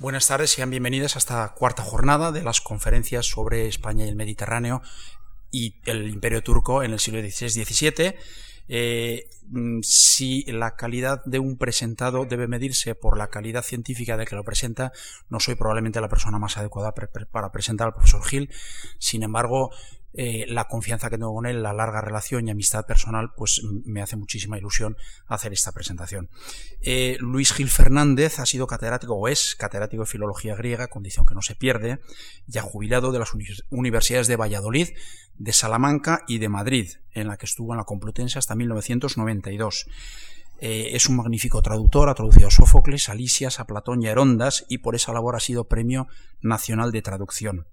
Buenas tardes, sean bienvenidas a esta cuarta jornada de las conferencias sobre España y el Mediterráneo y el Imperio Turco en el siglo XVI-XVII. Eh, mm, si la calidad de un presentado debe medirse por la calidad científica de que lo presenta, no soy probablemente la persona más adecuada para presentar al profesor Gil. Sin embargo, eh, la confianza que tengo con él, la larga relación y amistad personal, pues me hace muchísima ilusión hacer esta presentación. Eh, Luis Gil Fernández ha sido catedrático o es catedrático de filología griega, condición que no se pierde, ya jubilado de las universidades de Valladolid, de Salamanca y de Madrid, en la que estuvo en la Complutense hasta 1992. Eh, es un magnífico traductor, ha traducido a Sófocles, a Lisias, a Platón y a Herondas y por esa labor ha sido Premio Nacional de Traducción.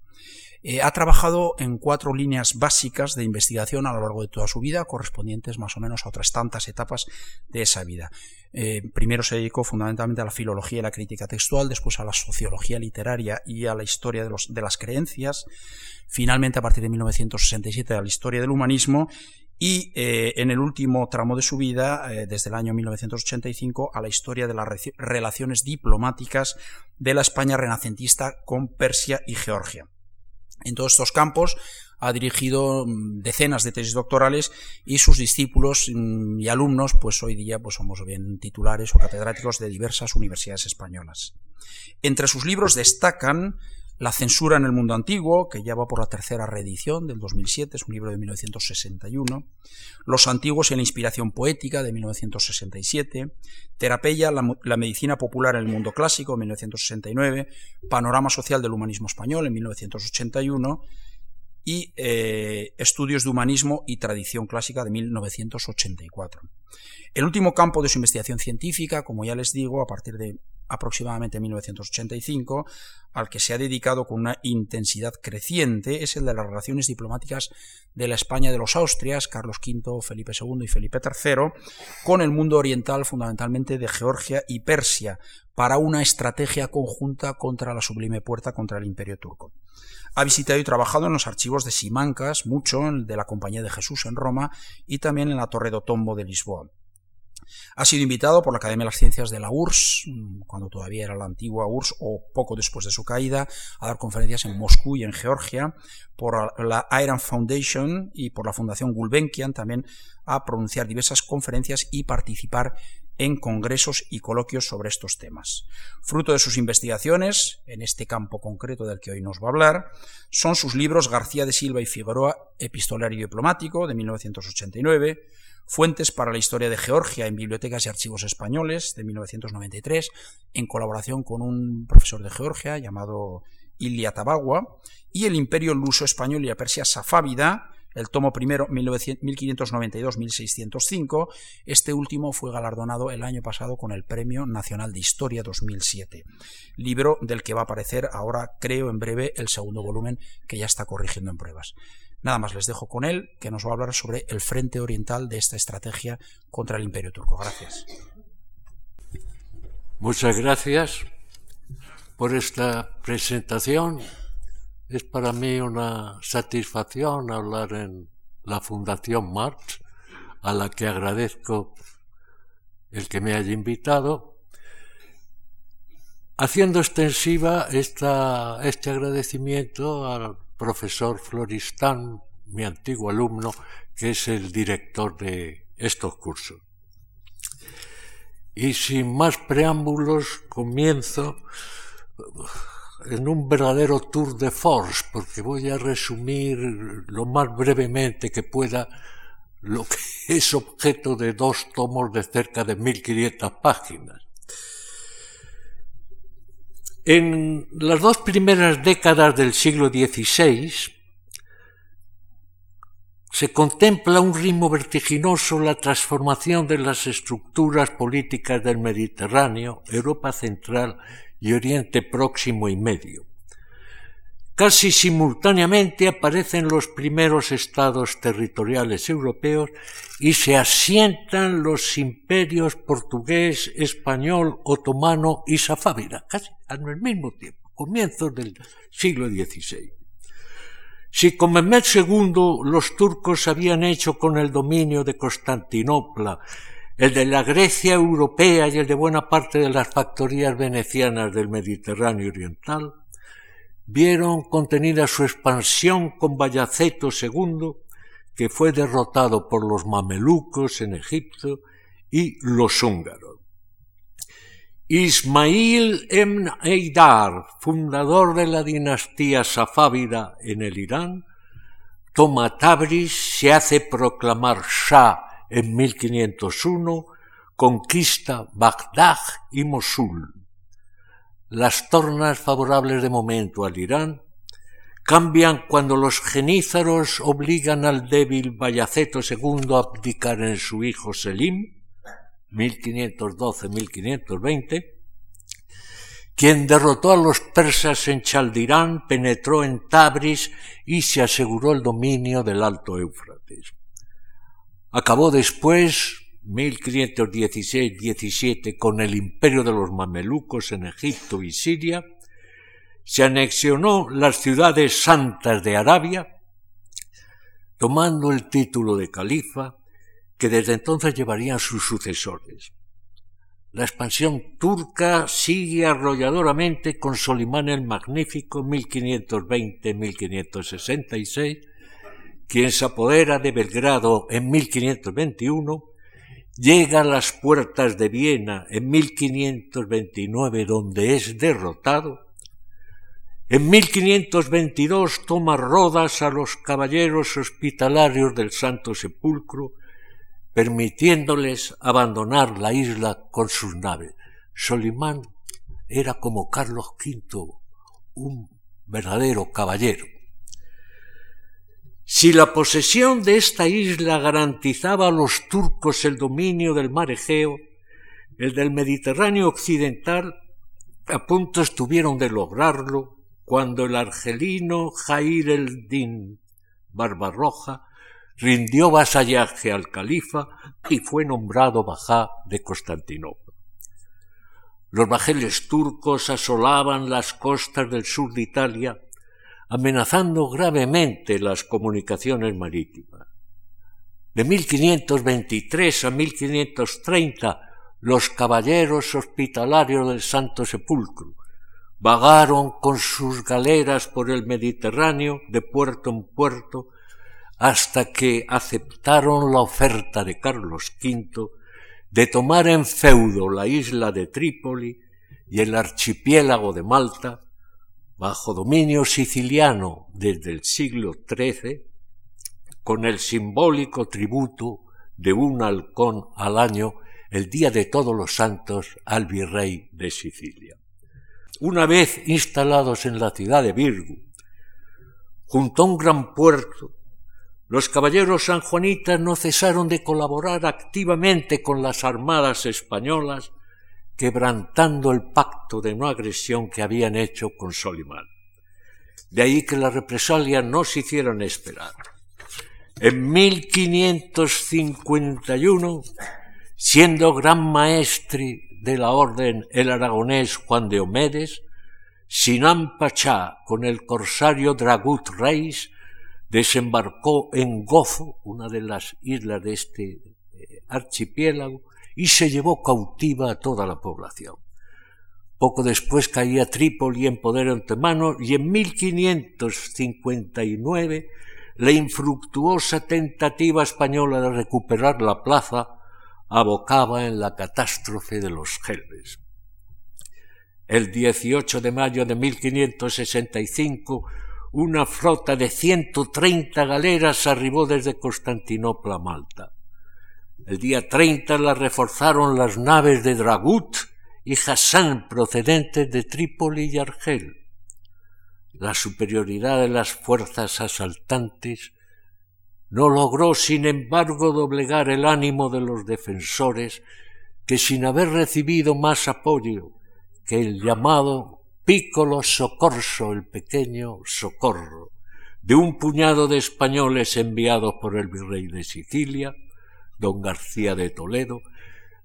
Eh, ha trabajado en cuatro líneas básicas de investigación a lo largo de toda su vida, correspondientes más o menos a otras tantas etapas de esa vida. Eh, primero se dedicó fundamentalmente a la filología y la crítica textual, después a la sociología literaria y a la historia de, las creencias, finalmente a partir de 1967 a la historia del humanismo y eh, en el último tramo de su vida, desde el año 1985, a la historia de las relaciones diplomáticas de la España renacentista con Persia y Georgia. En todos estos campos ha dirigido mm, decenas de tesis doctorales y sus discípulos mm, y alumnos, pues hoy día pues somos bien titulares o catedráticos de diversas universidades españolas. Entre sus libros destacan la censura en el mundo antiguo, que ya va por la tercera reedición del 2007, es un libro de 1961. Los antiguos en la inspiración poética de 1967. Terapeia, la, medicina popular en el mundo clásico de 1969. Panorama social del humanismo español en 1981 y eh, Estudios de Humanismo y Tradición Clásica de 1984. El último campo de su investigación científica, como ya les digo, a partir de aproximadamente 1985, al que se ha dedicado con una intensidad creciente, es el de las relaciones diplomáticas de la España de los Austrias, Carlos V, Felipe II y Felipe III, con el mundo oriental, fundamentalmente de Georgia y Persia, para una estrategia conjunta contra la sublime puerta contra el imperio turco. Ha visitado y trabajado en los archivos de Simancas, mucho, de la Compañía de Jesús en Roma y también en la Torre de Tombo de Lisboa. Ha sido invitado por la Academia de las Ciencias de la URSS, mm, cuando todavía era la antigua URSS o poco después de su caída, a dar conferencias en Moscú y en Georgia, por la Iron Foundation y por la Fundación Gulbenkian también a pronunciar diversas conferencias y participar en congresos y coloquios sobre estos temas. Fruto de sus investigaciones, en este campo concreto del que hoy nos va a hablar, son sus libros García de Silva y Figueroa, Epistolario Diplomático, de 1989, Fuentes para la Historia de Georgia en Bibliotecas y Archivos Españoles de 1993, en colaboración con un profesor de Georgia llamado Ilia Tabagua, y El Imperio Luso Español y la Persia Safávida, el tomo primero 1592-1605. Este último fue galardonado el año pasado con el Premio Nacional de Historia 2007, libro del que va a aparecer ahora, creo, en breve el segundo volumen que ya está corrigiendo en pruebas. Nada más les dejo con él, que nos va a hablar sobre el frente oriental de esta estrategia contra el imperio turco. Gracias. Muchas gracias por esta presentación. Es para mí una satisfacción hablar en la Fundación Marx, a la que agradezco el que me haya invitado, haciendo extensiva esta, este agradecimiento al profesor Floristán, mi antiguo alumno, que es el director de estos cursos. Y sin más preámbulos, comienzo en un verdadero tour de force, porque voy a resumir lo más brevemente que pueda lo que es objeto de dos tomos de cerca de 1500 páginas. En las dos primeras décadas del siglo XVI se contempla un ritmo vertiginoso la transformación de las estructuras políticas del Mediterráneo, Europa Central y Oriente Próximo y Medio. Casi simultáneamente aparecen los primeros estados territoriales europeos y se asientan los imperios portugués, español, otomano y safávida, casi al mismo tiempo, comienzos del siglo XVI. Si con Mehmed II los turcos habían hecho con el dominio de Constantinopla el de la Grecia europea y el de buena parte de las factorías venecianas del Mediterráneo oriental, vieron contenida su expansión con Bayaceto II, que fue derrotado por los mamelucos en Egipto y los húngaros. Ismail ibn Eidar, fundador de la dinastía safávida en el Irán, toma Tabriz, se hace proclamar Shah en 1501, conquista Bagdad y Mosul. Las tornas favorables de momento al Irán cambian cuando los genízaros obligan al débil Bayaceto II a abdicar en su hijo Selim, 1512-1520, quien derrotó a los persas en Chaldirán, penetró en Tabriz y se aseguró el dominio del Alto Éufrates. Acabó después, 1516-17, con el imperio de los mamelucos en Egipto y Siria, se anexionó las ciudades santas de Arabia, tomando el título de califa que desde entonces llevarían sus sucesores. La expansión turca sigue arrolladoramente con Solimán el Magnífico 1520-1566, quien se apodera de Belgrado en 1521, llega a las puertas de Viena en 1529 donde es derrotado, en 1522 toma Rodas a los caballeros hospitalarios del Santo Sepulcro permitiéndoles abandonar la isla con sus naves. Solimán era como Carlos V, un verdadero caballero. Si la posesión de esta isla garantizaba a los turcos el dominio del mar Egeo, el del Mediterráneo occidental a punto estuvieron de lograrlo cuando el argelino Jair el-Din Barbarroja rindió vasallaje al califa y fue nombrado bajá de Constantinopla. Los bajeles turcos asolaban las costas del sur de Italia, amenazando gravemente las comunicaciones marítimas. De 1523 a 1530, los caballeros hospitalarios del Santo Sepulcro vagaron con sus galeras por el Mediterráneo de puerto en puerto, hasta que aceptaron la oferta de Carlos V de tomar en feudo la isla de Trípoli y el archipiélago de Malta, bajo dominio siciliano desde el siglo XIII, con el simbólico tributo de un halcón al año el día de todos los santos al virrey de Sicilia. Una vez instalados en la ciudad de Virgo, junto a un gran puerto los caballeros sanjuanitas no cesaron de colaborar activamente con las armadas españolas, quebrantando el pacto de no agresión que habían hecho con Solimán. De ahí que las represalias no se hicieran esperar. En 1551, siendo gran maestre de la orden el aragonés Juan de Omedes, Sinan Pachá con el corsario Dragut Reis desembarcó en Gozo, una de las islas de este eh, archipiélago, y se llevó cautiva a toda la población. Poco después caía Trípoli en poder antemano y en 1559 la infructuosa tentativa española de recuperar la plaza abocaba en la catástrofe de los Gelbes. El 18 de mayo de 1565 una flota de 130 galeras arribó desde Constantinopla a Malta. El día 30 la reforzaron las naves de Dragut y Hassan procedentes de Trípoli y Argel. La superioridad de las fuerzas asaltantes no logró, sin embargo, doblegar el ánimo de los defensores que, sin haber recibido más apoyo que el llamado Piccolo Socorso, el pequeño socorro, de un puñado de españoles enviados por el virrey de Sicilia, don García de Toledo,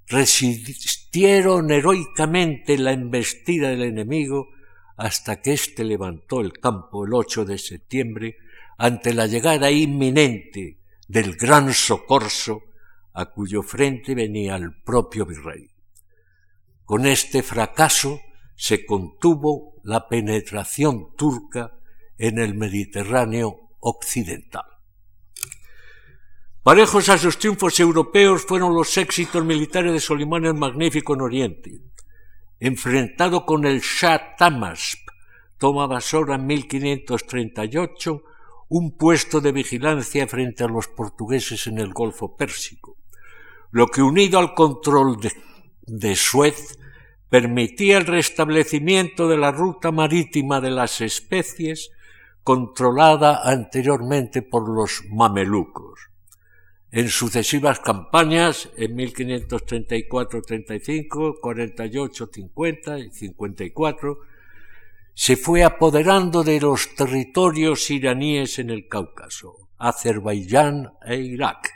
resistieron heroicamente la embestida del enemigo hasta que éste levantó el campo el 8 de septiembre ante la llegada inminente del gran socorso a cuyo frente venía el propio virrey. Con este fracaso se contuvo la penetración turca en el Mediterráneo occidental. Parejos a sus triunfos europeos fueron los éxitos militares de Solimán el Magnífico en Oriente. Enfrentado con el Shah Tamasp, toma Basora en 1538 un puesto de vigilancia frente a los portugueses en el Golfo Pérsico, lo que unido al control de, de Suez permitía el restablecimiento de la ruta marítima de las especies controlada anteriormente por los mamelucos. En sucesivas campañas, en 1534-35, 48-50 y 54, se fue apoderando de los territorios iraníes en el Cáucaso, Azerbaiyán e Irak,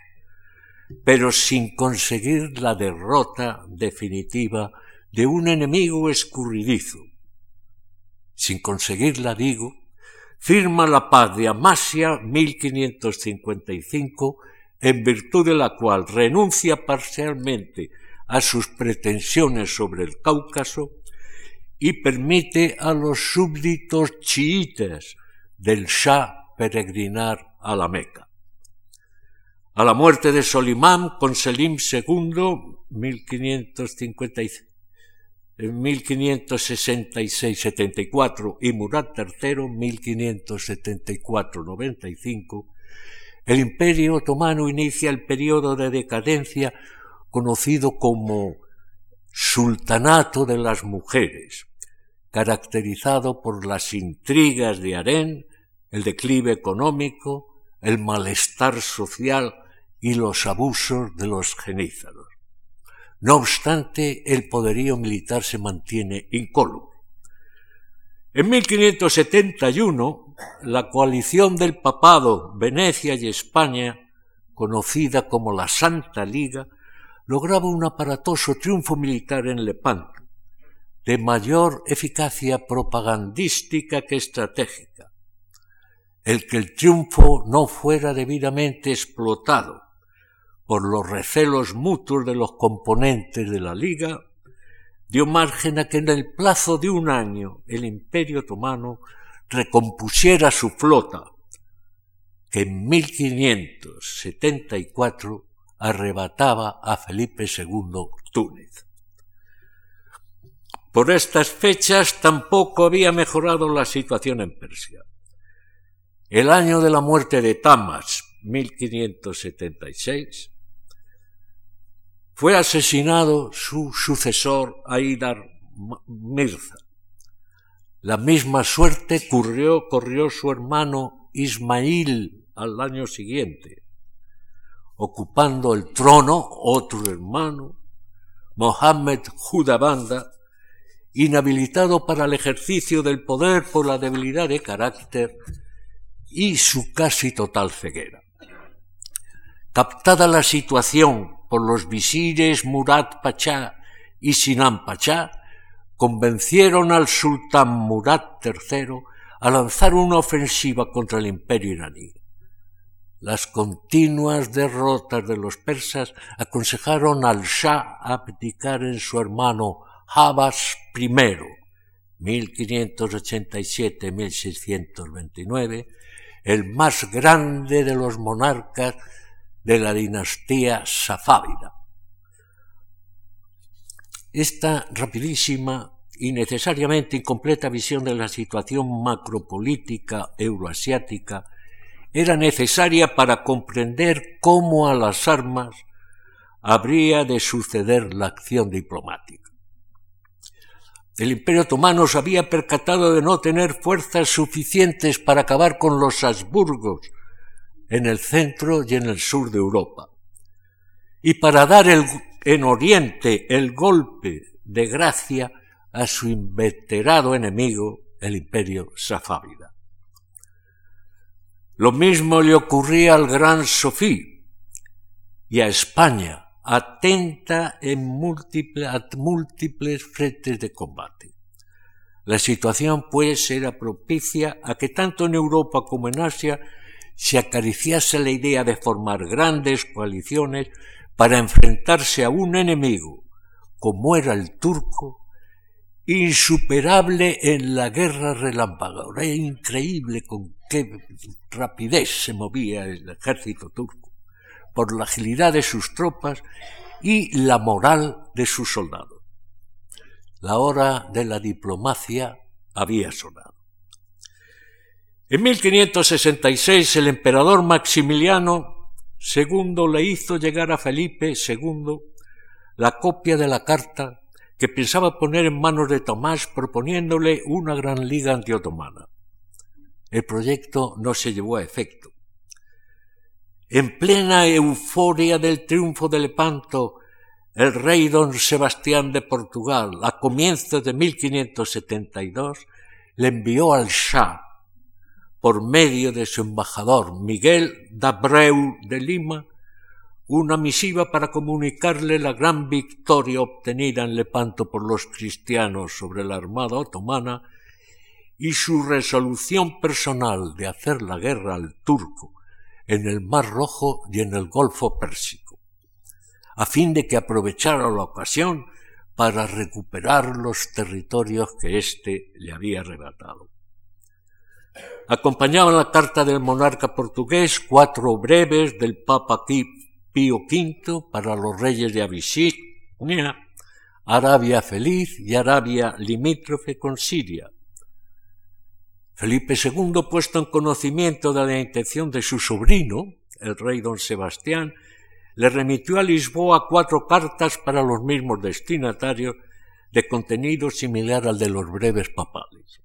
pero sin conseguir la derrota definitiva de un enemigo escurridizo. Sin conseguirla, digo, firma la paz de Amasia 1555, en virtud de la cual renuncia parcialmente a sus pretensiones sobre el Cáucaso y permite a los súbditos chiítas del Shah peregrinar a la Meca. A la muerte de Solimán con Selim II, 1555, en 1566-74 y Murat III 1574-95, el imperio otomano inicia el periodo de decadencia conocido como Sultanato de las Mujeres, caracterizado por las intrigas de Harén, el declive económico, el malestar social y los abusos de los genízaros. No obstante, el poderío militar se mantiene incólume. En 1571, la coalición del papado, Venecia y España, conocida como la Santa Liga, lograba un aparatoso triunfo militar en Lepanto, de mayor eficacia propagandística que estratégica. El que el triunfo no fuera debidamente explotado por los recelos mutuos de los componentes de la Liga, dio margen a que en el plazo de un año el Imperio otomano recompusiera su flota, que en 1574 arrebataba a Felipe II Túnez. Por estas fechas tampoco había mejorado la situación en Persia. El año de la muerte de Tamas, 1576, fue asesinado su sucesor Aidar Mirza. La misma suerte corrió, corrió su hermano Ismail al año siguiente, ocupando el trono otro hermano, Mohammed Judabanda, inhabilitado para el ejercicio del poder por la debilidad de carácter y su casi total ceguera. Captada la situación por los visires Murad Pachá y Sinan Pachá, convencieron al sultán Murad III a lanzar una ofensiva contra el imperio iraní. Las continuas derrotas de los persas aconsejaron al Shah abdicar en su hermano Habas I, 1587-1629, el más grande de los monarcas de la dinastía safávida. Esta rapidísima y necesariamente incompleta visión de la situación macropolítica euroasiática era necesaria para comprender cómo a las armas habría de suceder la acción diplomática. El Imperio Otomano se había percatado de no tener fuerzas suficientes para acabar con los Habsburgos en el centro y en el sur de Europa. Y para dar en Oriente el golpe de gracia a su inveterado enemigo, el imperio safávida. Lo mismo le ocurría al gran Sofí y a España, atenta en múltiples, a múltiples frentes de combate. La situación, pues, era propicia a que tanto en Europa como en Asia se acariciase la idea de formar grandes coaliciones para enfrentarse a un enemigo como era el turco, insuperable en la guerra relámpago. Era increíble con qué rapidez se movía el ejército turco, por la agilidad de sus tropas y la moral de sus soldados. La hora de la diplomacia había sonado. En 1566 el emperador Maximiliano II le hizo llegar a Felipe II la copia de la carta que pensaba poner en manos de Tomás proponiéndole una gran liga antiotomana. El proyecto no se llevó a efecto. En plena euforia del triunfo de Lepanto, el rey don Sebastián de Portugal, a comienzos de 1572, le envió al Shah, por medio de su embajador Miguel Dabreu de Lima, una misiva para comunicarle la gran victoria obtenida en Lepanto por los cristianos sobre la armada otomana y su resolución personal de hacer la guerra al turco en el Mar Rojo y en el Golfo Pérsico, a fin de que aprovechara la ocasión para recuperar los territorios que éste le había arrebatado. Acompañaban la carta del monarca portugués cuatro breves del Papa Pío V para los reyes de Abisinia, Arabia feliz y Arabia limítrofe con Siria. Felipe II, puesto en conocimiento de la intención de su sobrino, el rey don Sebastián, le remitió a Lisboa cuatro cartas para los mismos destinatarios de contenido similar al de los breves papales.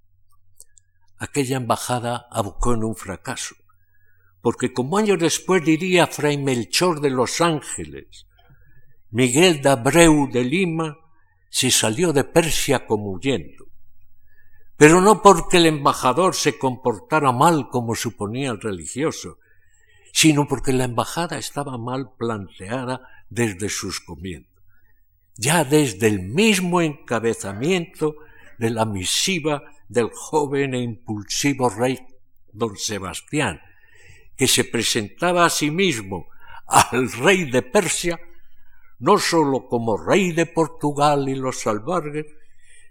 Aquella embajada abocó en un fracaso porque como años después diría Fray Melchor de los Ángeles, Miguel de de Lima se salió de Persia como huyendo, pero no porque el embajador se comportara mal como suponía el religioso, sino porque la embajada estaba mal planteada desde sus comienzos, ya desde el mismo encabezamiento de la misiva del joven e impulsivo rey don Sebastián, que se presentaba a sí mismo al rey de Persia, no sólo como rey de Portugal y los albergues,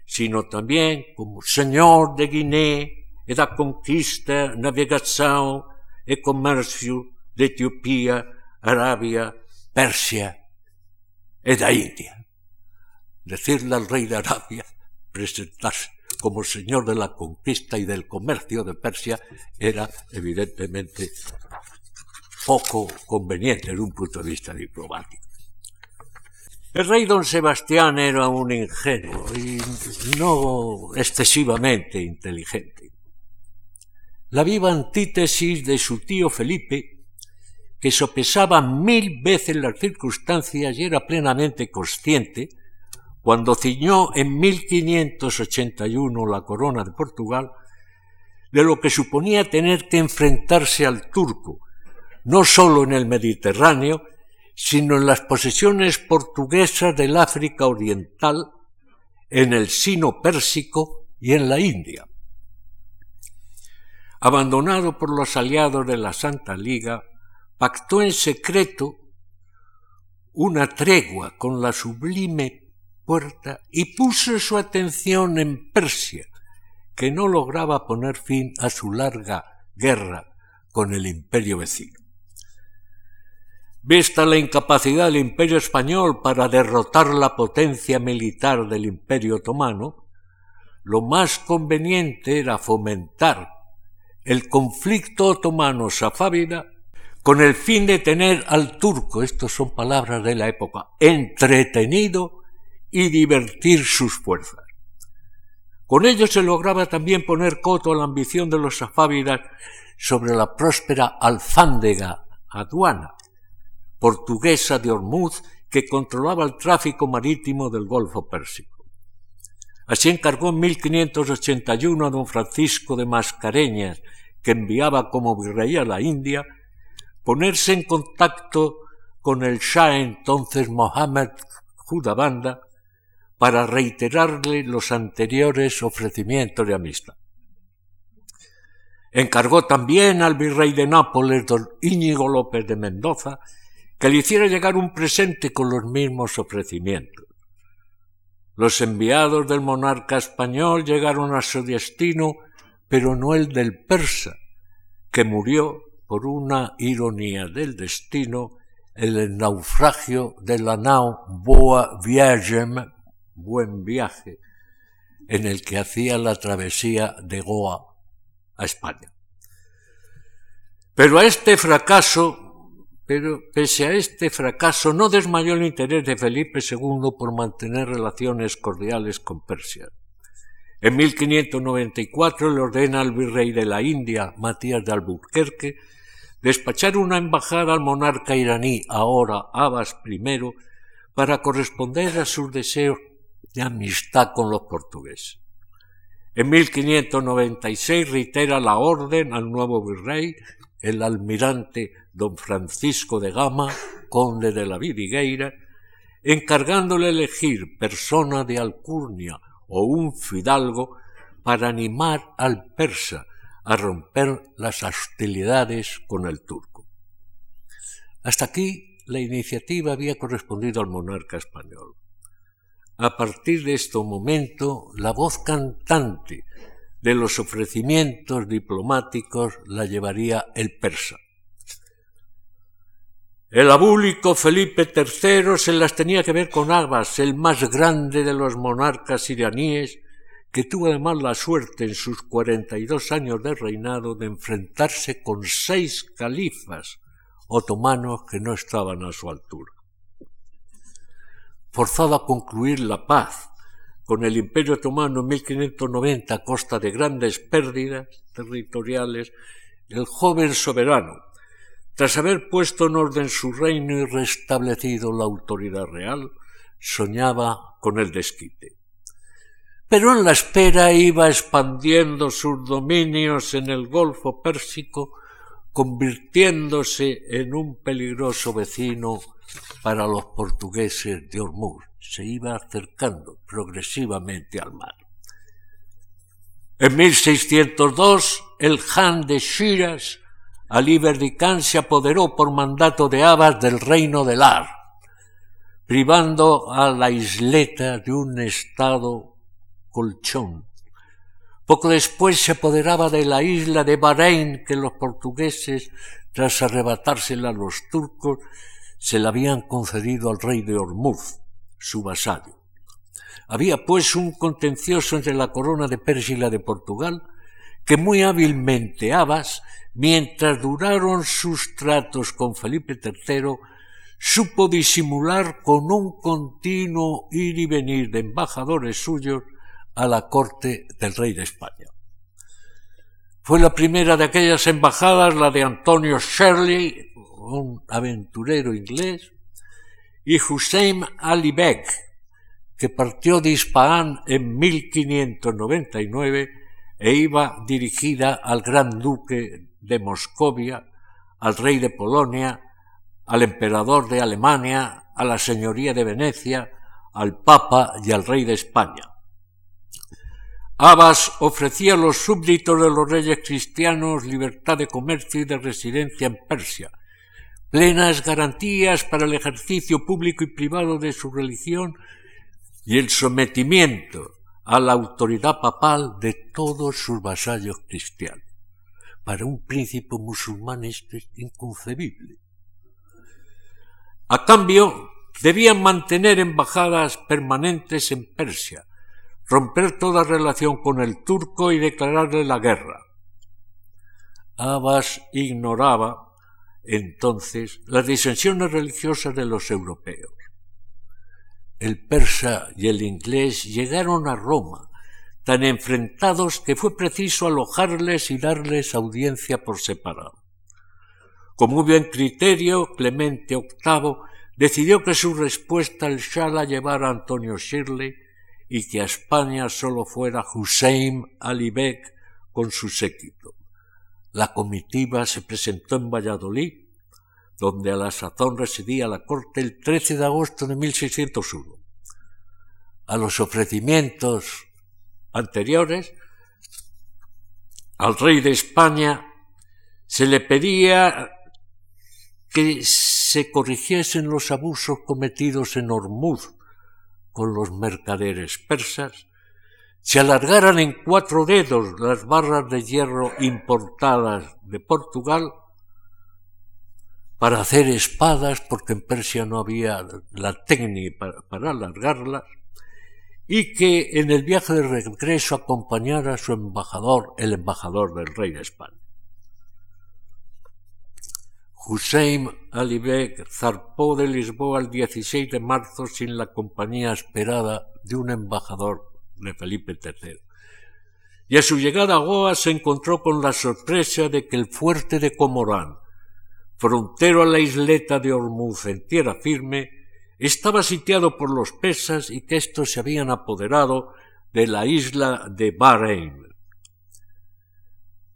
sino también como señor de Guinea e da conquista, navegación e comercio de Etiopía, Arabia, Persia e da India. Decirle al rey de Arabia presentarse como señor de la conquista y del comercio de Persia era evidentemente poco conveniente desde un punto de vista diplomático. El rey don Sebastián era un ingenuo y no excesivamente inteligente. La viva antítesis de su tío Felipe, que sopesaba mil veces las circunstancias y era plenamente consciente, cuando ciñó en 1581 la corona de Portugal, de lo que suponía tener que enfrentarse al turco, no sólo en el Mediterráneo, sino en las posesiones portuguesas del África Oriental, en el Sino Pérsico y en la India. Abandonado por los aliados de la Santa Liga, pactó en secreto una tregua con la sublime puerta y puso su atención en Persia, que no lograba poner fin a su larga guerra con el imperio vecino. Vista la incapacidad del imperio español para derrotar la potencia militar del imperio otomano, lo más conveniente era fomentar el conflicto otomano-safávida con el fin de tener al turco, estas son palabras de la época, entretenido y divertir sus fuerzas. Con ello se lograba también poner coto a la ambición de los safávidas sobre la próspera alfándega aduana, portuguesa de Hormuz que controlaba el tráfico marítimo del Golfo Pérsico. Así encargó en 1581 a don Francisco de Mascareñas, que enviaba como virrey a la India, ponerse en contacto con el Shah entonces Mohammed Judabanda para reiterarle los anteriores ofrecimientos de amistad. Encargó también al virrey de Nápoles, don Íñigo López de Mendoza, que le hiciera llegar un presente con los mismos ofrecimientos. Los enviados del monarca español llegaron a su destino, pero no el del persa, que murió por una ironía del destino en el naufragio de la nao Boa Viagem, buen viaje, en el que hacía la travesía de Goa a España. Pero a este fracaso pero pese a este fracaso no desmayó el interés de Felipe II por mantener relaciones cordiales con Persia. En 1594 le ordena al virrey de la India, Matías de Albuquerque, despachar una embajada al monarca iraní, ahora Abbas I, para corresponder a sus deseos de amistad con los portugueses. En 1596 reitera la orden al nuevo virrey, el almirante don Francisco de Gama, conde de la Vidigueira, encargándole elegir persona de alcurnia o un fidalgo para animar al persa a romper las hostilidades con el turco. Hasta aquí la iniciativa había correspondido al monarca español. A partir de este momento, la voz cantante de los ofrecimientos diplomáticos la llevaría el persa. El abúlico Felipe III se las tenía que ver con Abbas, el más grande de los monarcas iraníes, que tuvo además la suerte en sus cuarenta y dos años de reinado de enfrentarse con seis califas otomanos que no estaban a su altura. Forzado a concluir la paz con el Imperio Otomano en 1590 a costa de grandes pérdidas territoriales, el joven soberano, tras haber puesto en orden su reino y restablecido la autoridad real, soñaba con el desquite. Pero en la espera iba expandiendo sus dominios en el Golfo Pérsico, convirtiéndose en un peligroso vecino para los portugueses de Hormuz. Se iba acercando progresivamente al mar. En 1602, el Han de Shiraz Ali Verdicán se apoderó por mandato de Abbas del reino de Lar, privando a la isleta de un estado colchón. Poco después se apoderaba de la isla de Bahrein que los portugueses, tras arrebatársela a los turcos, se la habían concedido al rey de Hormuz, su vasallo. Había pues un contencioso entre la corona de Persia y la de Portugal, que muy hábilmente Abbas mientras duraron sus tratos con Felipe III, supo disimular con un continuo ir y venir de embajadores suyos a la corte del rey de España. Fue la primera de aquellas embajadas, la de Antonio Shirley, un aventurero inglés, y Hussein Ali Beg, que partió de Ispahan en 1599 e iba dirigida al gran duque de Moscovia, al rey de Polonia, al emperador de Alemania, a la señoría de Venecia, al papa y al rey de España. Abbas ofrecía a los súbditos de los reyes cristianos libertad de comercio y de residencia en Persia, plenas garantías para el ejercicio público y privado de su religión y el sometimiento a la autoridad papal de todos sus vasallos cristianos. Para un príncipe musulmán esto es inconcebible. A cambio, debían mantener embajadas permanentes en Persia, romper toda relación con el turco y declararle la guerra. Abbas ignoraba entonces las disensiones religiosas de los europeos. El persa y el inglés llegaron a Roma tan enfrentados que fue preciso alojarles y darles audiencia por separado. Con muy buen criterio, Clemente VIII decidió que su respuesta al Shah la llevara Antonio Shirley y que a España solo fuera Hussein Ali Beg con su séquito. La comitiva se presentó en Valladolid, donde a la sazón residía la corte el 13 de agosto de 1601. A los ofrecimientos anteriores, al rey de España se le pedía que se corrigiesen los abusos cometidos en Hormuz con los mercaderes persas, se alargaran en cuatro dedos las barras de hierro importadas de Portugal para hacer espadas, porque en Persia no había la técnica para, alargarlas, y que en el viaje de regreso acompañara a su embajador, el embajador del rey de España. Hussein Ali Beg zarpó de Lisboa el 16 de marzo sin la compañía esperada de un embajador de Felipe III. Y a su llegada a Goa se encontró con la sorpresa de que el fuerte de Comorán, frontero a la isleta de Hormuz en tierra firme, estaba sitiado por los persas y que éstos se habían apoderado de la isla de Bahrein.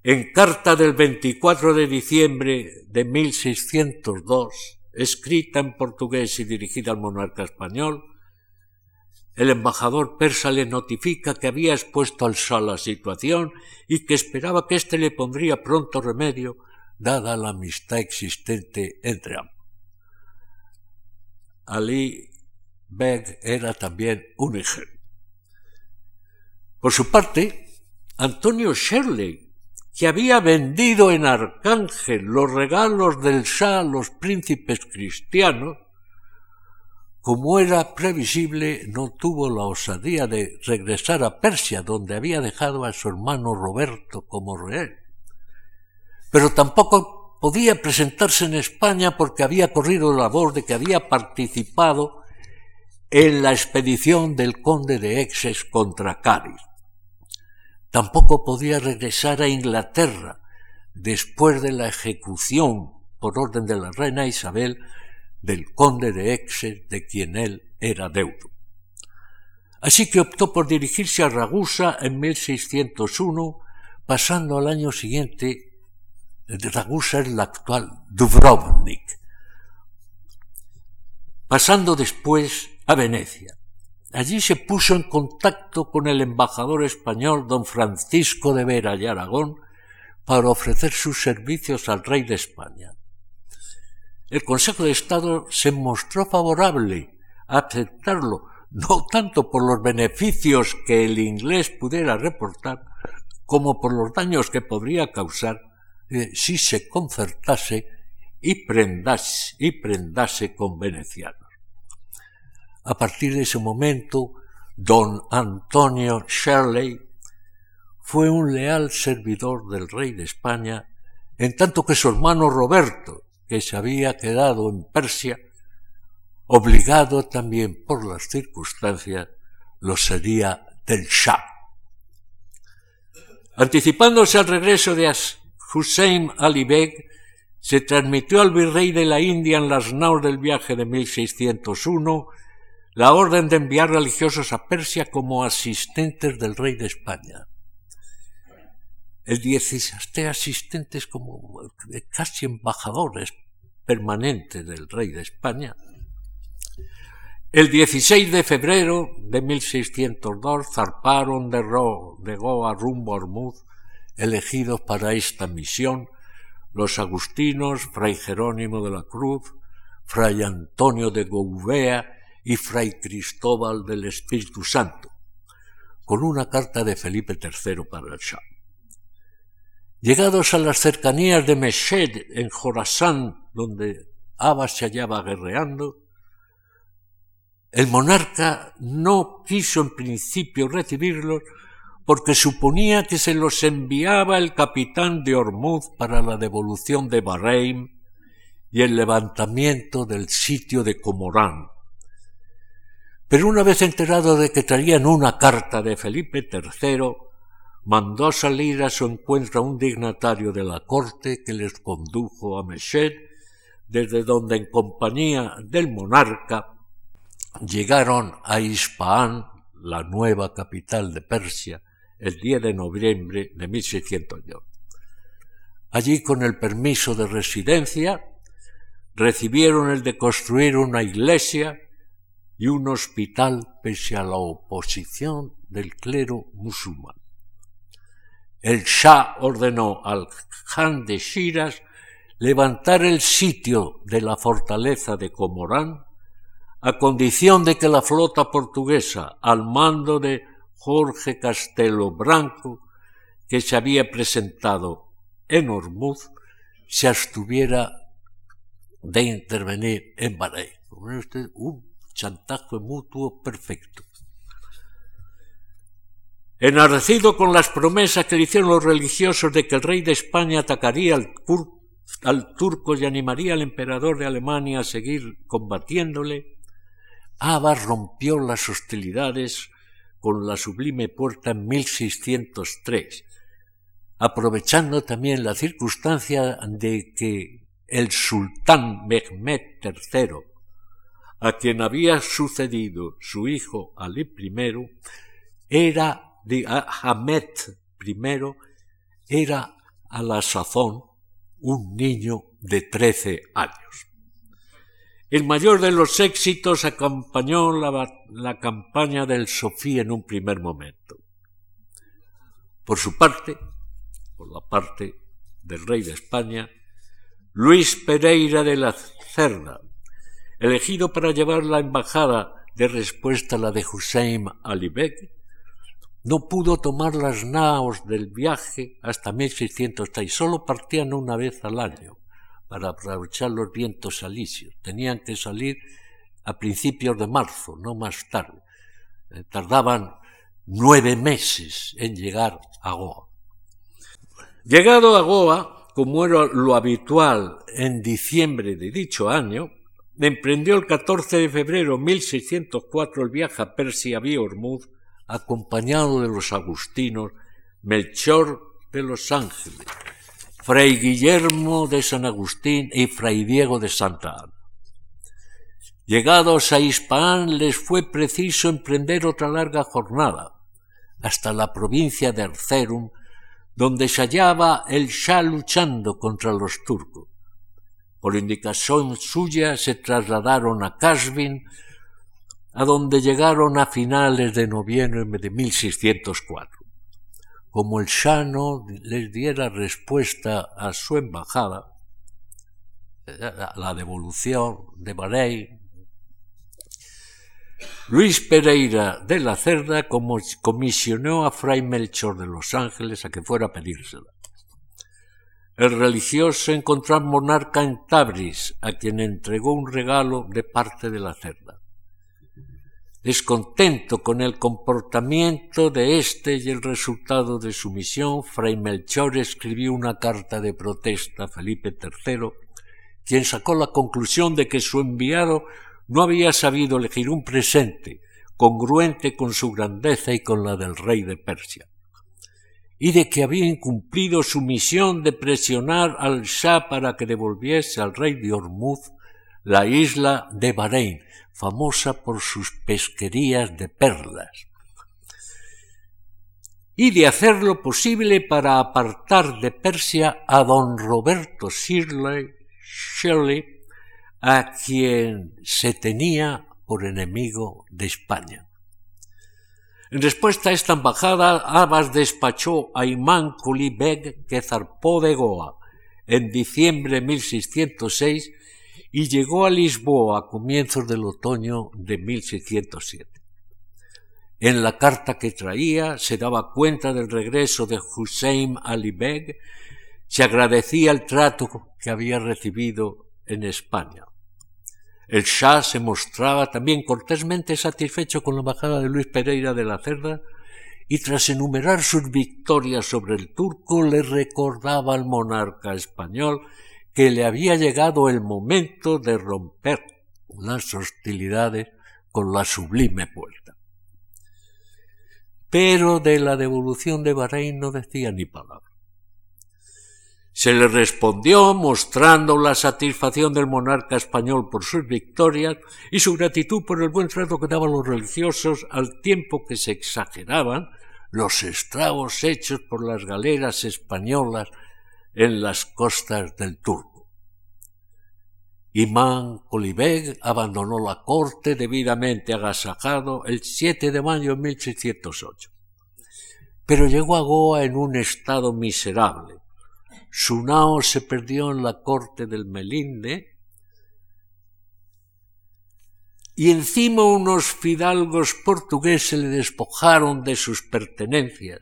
En carta del 24 de diciembre de 1602, escrita en portugués y dirigida al monarca español, el embajador persa le notifica que había expuesto al sol la situación y que esperaba que éste le pondría pronto remedio, dada la amistad existente entre ambos. Ali Beg era también un ejemplo. Por su parte, Antonio Shirley que había vendido en Arcángel los regalos del Shah a los príncipes cristianos, como era previsible, no tuvo la osadía de regresar a Persia, donde había dejado a su hermano Roberto como rey. Pero tampoco podía presentarse en España porque había corrido la voz de que había participado en la expedición del conde de Exes contra Cádiz. Tampoco podía regresar a Inglaterra después de la ejecución por orden de la reina Isabel del conde de Exes de quien él era deudo. Así que optó por dirigirse a Ragusa en 1601, pasando al año siguiente, Ragusa es la actual Dubrovnik, pasando después a Venecia. Allí se puso en contacto con el embajador español don Francisco de Vera y Aragón para ofrecer sus servicios al rey de España. El Consejo de Estado se mostró favorable a aceptarlo, no tanto por los beneficios que el inglés pudiera reportar, como por los daños que podría causar eh, si se concertase y prendase, y prendase con venecianos. A partir de ese momento, don Antonio Shirley fue un leal servidor del rey de España, en tanto que su hermano Roberto, que se había quedado en Persia, obligado también por las circunstancias, lo sería del Shah. Anticipándose al regreso de Hussein Ali Beg, se transmitió al virrey de la India en las naos del viaje de 1601 la orden de enviar religiosos a Persia como asistentes del rey de España. El 16 asistentes como casi embajadores permanentes del rey de España. El 16 de febrero de 1602 zarparon de, de Goa rumbo a Hormuz, elegidos para esta misión los agustinos, fray Jerónimo de la Cruz, fray Antonio de Gouvea y Fray Cristóbal del Espíritu Santo, con una carta de Felipe III para el Shah. Llegados a las cercanías de Meshed, en Jorasán, donde Abbas se hallaba guerreando, el monarca no quiso en principio recibirlos porque suponía que se los enviaba el capitán de Hormuz para la devolución de Bahrein y el levantamiento del sitio de Comorán, pero una vez enterado de que traían una carta de Felipe III, mandó salir a su encuentro a un dignatario de la corte que les condujo a Meshed, desde donde en compañía del monarca llegaron a Ispahan, la nueva capital de Persia, el 10 de noviembre de 1602. Allí, con el permiso de residencia, recibieron el de construir una iglesia y un hospital pese a la oposición del clero musulmán. El Shah ordenó al Khan de Shiraz levantar el sitio de la fortaleza de Comorán a condición de que la flota portuguesa, al mando de Jorge Castelo Branco, que se había presentado en Hormuz, se abstuviera de intervenir en Bahrein. Un chantaje mutuo perfecto. Enardecido con las promesas que le hicieron los religiosos de que el rey de España atacaría al, turco y animaría al emperador de Alemania a seguir combatiéndole, Abbas rompió las hostilidades con la sublime puerta en 1603, aprovechando también la circunstancia de que el sultán Mehmed III, a quien había sucedido su hijo Ali I, era de Ahmed I era a la sazón un niño de trece años. El mayor de los éxitos acompañó la, la, campaña del Sofía en un primer momento. Por su parte, por la parte del rey de España, Luis Pereira de la Cerda, elegido para llevar la embajada de respuesta a la de Hussein Ali Beg, no pudo tomar las naos del viaje hasta 1606, solo partían una vez al año para aprovechar los vientos alisios. Tenían que salir a principios de marzo, no más tarde. Eh, tardaban nueve meses en llegar a Goa. Llegado a Goa, como era lo habitual en diciembre de dicho año, emprendió el 14 de febrero de 1604 el viaje a Persia vía Hormuz acompañado de los agustinos Melchor de los Ángeles, Fray Guillermo de San Agustín y Fray Diego de Santa Ana. Llegados a Hispaán les fue preciso emprender otra larga jornada, hasta la provincia de Ercerum, donde se hallaba el Shah luchando contra los turcos. Por indicación suya se trasladaron a Casvin, a donde llegaron a finales de noviembre de 1604. Como el Shah les diera respuesta a su embajada, la devolución de Bahrein, Luis Pereira de la Cerda comisionó a Fray Melchor de los Ángeles a que fuera a pedírsela. El religioso encontró al monarca en Tabris, a quien entregó un regalo de parte de la Cerda. Descontento con el comportamiento de éste y el resultado de su misión, Fray Melchor escribió una carta de protesta a Felipe III, quien sacó la conclusión de que su enviado no había sabido elegir un presente congruente con su grandeza y con la del rey de Persia, y de que había incumplido su misión de presionar al Shah para que devolviese al rey de Hormuz la isla de Bahrein, famosa por sus pesquerías de perlas, y de hacer lo posible para apartar de Persia a don Roberto Shirley, Shirley a quien se tenía por enemigo de España. En respuesta a esta embajada, Abbas despachó a Imán Kuli Beg, que zarpó de Goa en diciembre de 1606 y llegó a Lisboa a comienzos del otoño de 1607. En la carta que traía se daba cuenta del regreso de Hussein Ali Beg, se agradecía el trato que había recibido en España. El Shah se mostraba también cortésmente satisfecho con la bajada de Luis Pereira de la Cerda y tras enumerar sus victorias sobre el turco le recordaba al monarca español que le había llegado el momento de romper las hostilidades con la sublime puerta. Pero de la devolución de Bahrein no decía ni palabra. Se le respondió mostrando la satisfacción del monarca español por sus victorias y su gratitud por el buen trato que daban los religiosos al tiempo que se exageraban los estragos hechos por las galeras españolas en las costas del Turco. Imán Colibeg abandonó la corte debidamente agasajado el 7 de mayo de 1608. Pero llegó a Goa en un estado miserable, Su nao se perdió en la corte del Melinde y encima unos fidalgos portugueses le despojaron de sus pertenencias,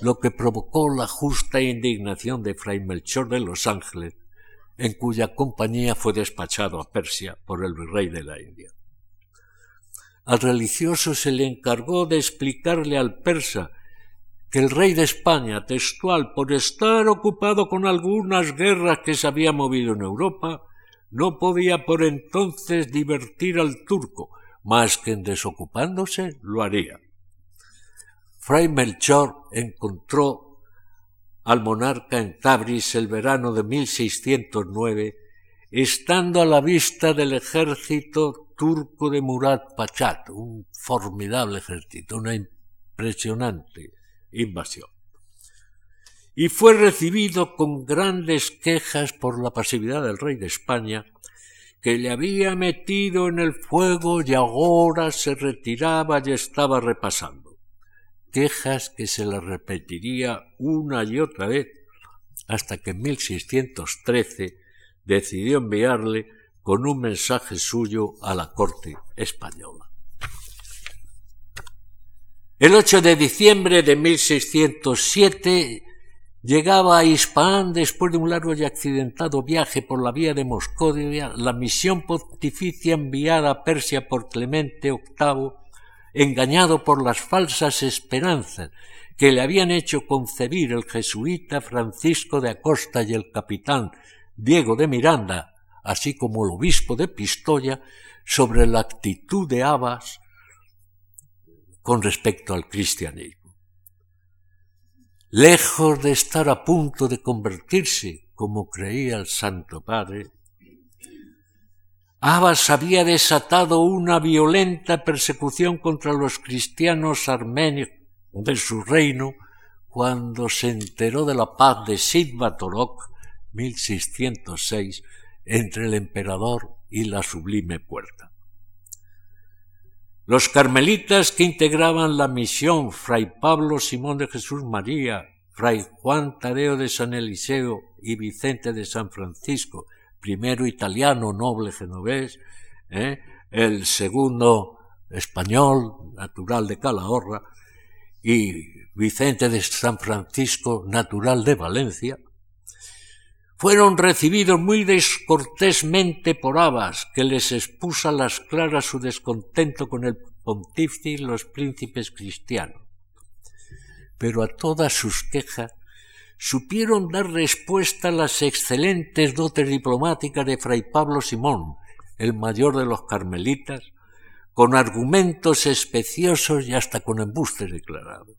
lo que provocó la justa indignación de Fray Melchor de Los Ángeles, en cuya compañía fue despachado a Persia por el virrey de la India. Al religioso se le encargó de explicarle al persa que el rey de España, textual, por estar ocupado con algunas guerras que se había movido en Europa, no podía por entonces divertir al turco, más que en desocupándose lo haría. Fray Melchor encontró al monarca en Tabriz el verano de 1609, estando a la vista del ejército turco de Murat Pachat, un formidable ejército, una impresionante invasión y fue recibido con grandes quejas por la pasividad del rey de España, que le había metido en el fuego y ahora se retiraba y estaba repasando. Quejas que se le repetiría una y otra vez hasta que en 1613 decidió enviarle con un mensaje suyo a la corte española. El 8 de diciembre de 1607 Llegaba a Ispahan después de un largo y accidentado viaje por la vía de Moscovia la misión pontificia enviada a Persia por Clemente VIII, engañado por las falsas esperanzas que le habían hecho concebir el jesuita Francisco de Acosta y el capitán Diego de Miranda, así como el obispo de Pistoia, sobre la actitud de Abbas con respecto al cristianismo. Lejos de estar a punto de convertirse, como creía el Santo Padre, Abbas había desatado una violenta persecución contra los cristianos armenios de su reino cuando se enteró de la paz de Sidbatorok 1606 entre el emperador y la sublime puerta. Los carmelitas que integraban la misión, Fray Pablo Simón de Jesús María, Fray Juan Tadeo de San Eliseo y Vicente de San Francisco, primero italiano noble genovés, ¿eh? el segundo español, natural de Calahorra, y Vicente de San Francisco, natural de Valencia, fueron recibidos muy descortésmente por Abbas, que les expuso a las claras su descontento con el pontífice y los príncipes cristianos. Pero a todas sus quejas supieron dar respuesta a las excelentes dotes diplomáticas de Fray Pablo Simón, el mayor de los carmelitas, con argumentos especiosos y hasta con embustes declarados.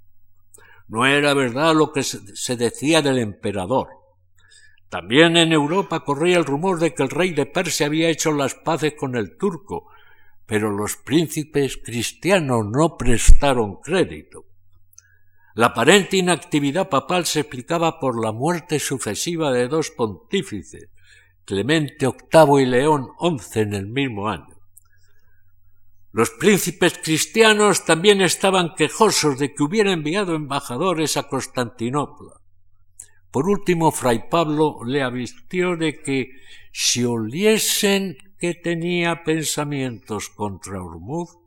No era verdad lo que se decía del emperador, también en Europa corría el rumor de que el rey de Persia había hecho las paces con el turco, pero los príncipes cristianos no prestaron crédito. La aparente inactividad papal se explicaba por la muerte sucesiva de dos pontífices, Clemente VIII y León XI en el mismo año. Los príncipes cristianos también estaban quejosos de que hubiera enviado embajadores a Constantinopla. Por último, Fray Pablo le avistió de que si oliesen que tenía pensamientos contra Ormuz,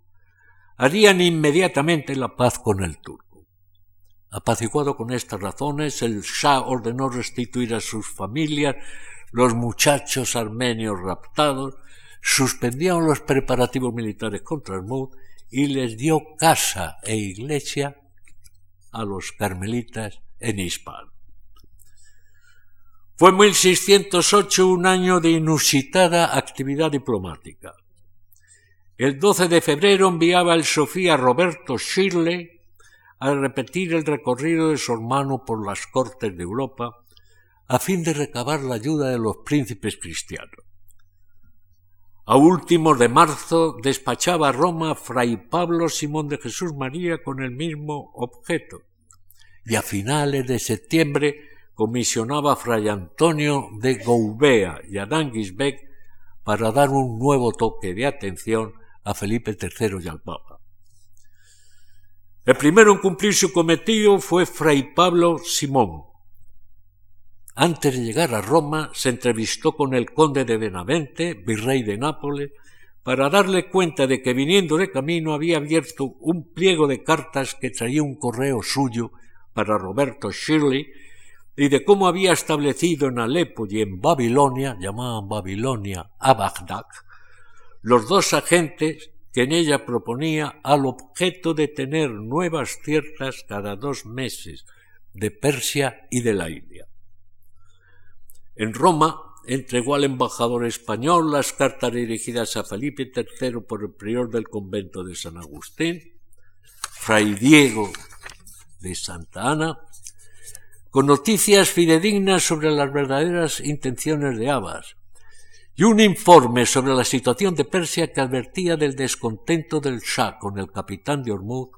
harían inmediatamente la paz con el turco. Apaciguado con estas razones, el Shah ordenó restituir a sus familias los muchachos armenios raptados, suspendieron los preparativos militares contra Ormuz y les dio casa e iglesia a los carmelitas en Hispano. Fue 1608 un año de inusitada actividad diplomática. El 12 de febrero enviaba el Sofía Roberto Shirley a repetir el recorrido de su hermano por las cortes de Europa a fin de recabar la ayuda de los príncipes cristianos. A últimos de marzo despachaba a Roma Fray Pablo Simón de Jesús María con el mismo objeto, y a finales de septiembre comisionaba a Fray Antonio de Goubea y a Dangisbeck para dar un nuevo toque de atención a Felipe III y al Papa. El primero en cumplir su cometido fue Fray Pablo Simón, antes de llegar a Roma, se entrevistó con el conde de Benavente, virrey de Nápoles, para darle cuenta de que viniendo de camino había abierto un pliego de cartas que traía un correo suyo para Roberto Shirley y de cómo había establecido en Alepo y en Babilonia, llamaban Babilonia a Bagdad, los dos agentes que en ella proponía al objeto de tener nuevas tierras cada dos meses de Persia y de la India. En Roma entregó al embajador español las cartas dirigidas a Felipe III por el prior del convento de San Agustín, Fray Diego de Santa Ana, con noticias fidedignas sobre las verdaderas intenciones de Abbas, y un informe sobre la situación de Persia que advertía del descontento del Shah con el capitán de Hormuz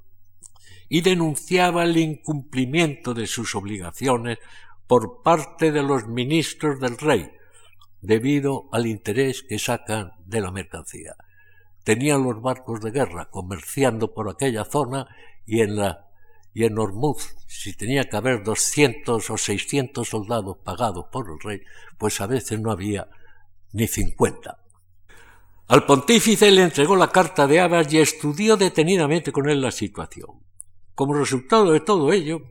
y denunciaba el incumplimiento de sus obligaciones por parte de los ministros del rey, debido al interés que sacan de la mercancía. Tenían los barcos de guerra comerciando por aquella zona y en la y en Hormuz, si tenía que haber doscientos o seiscientos soldados pagados por el rey, pues a veces no había ni cincuenta. Al pontífice le entregó la carta de Abbas y estudió detenidamente con él la situación. Como resultado de todo ello,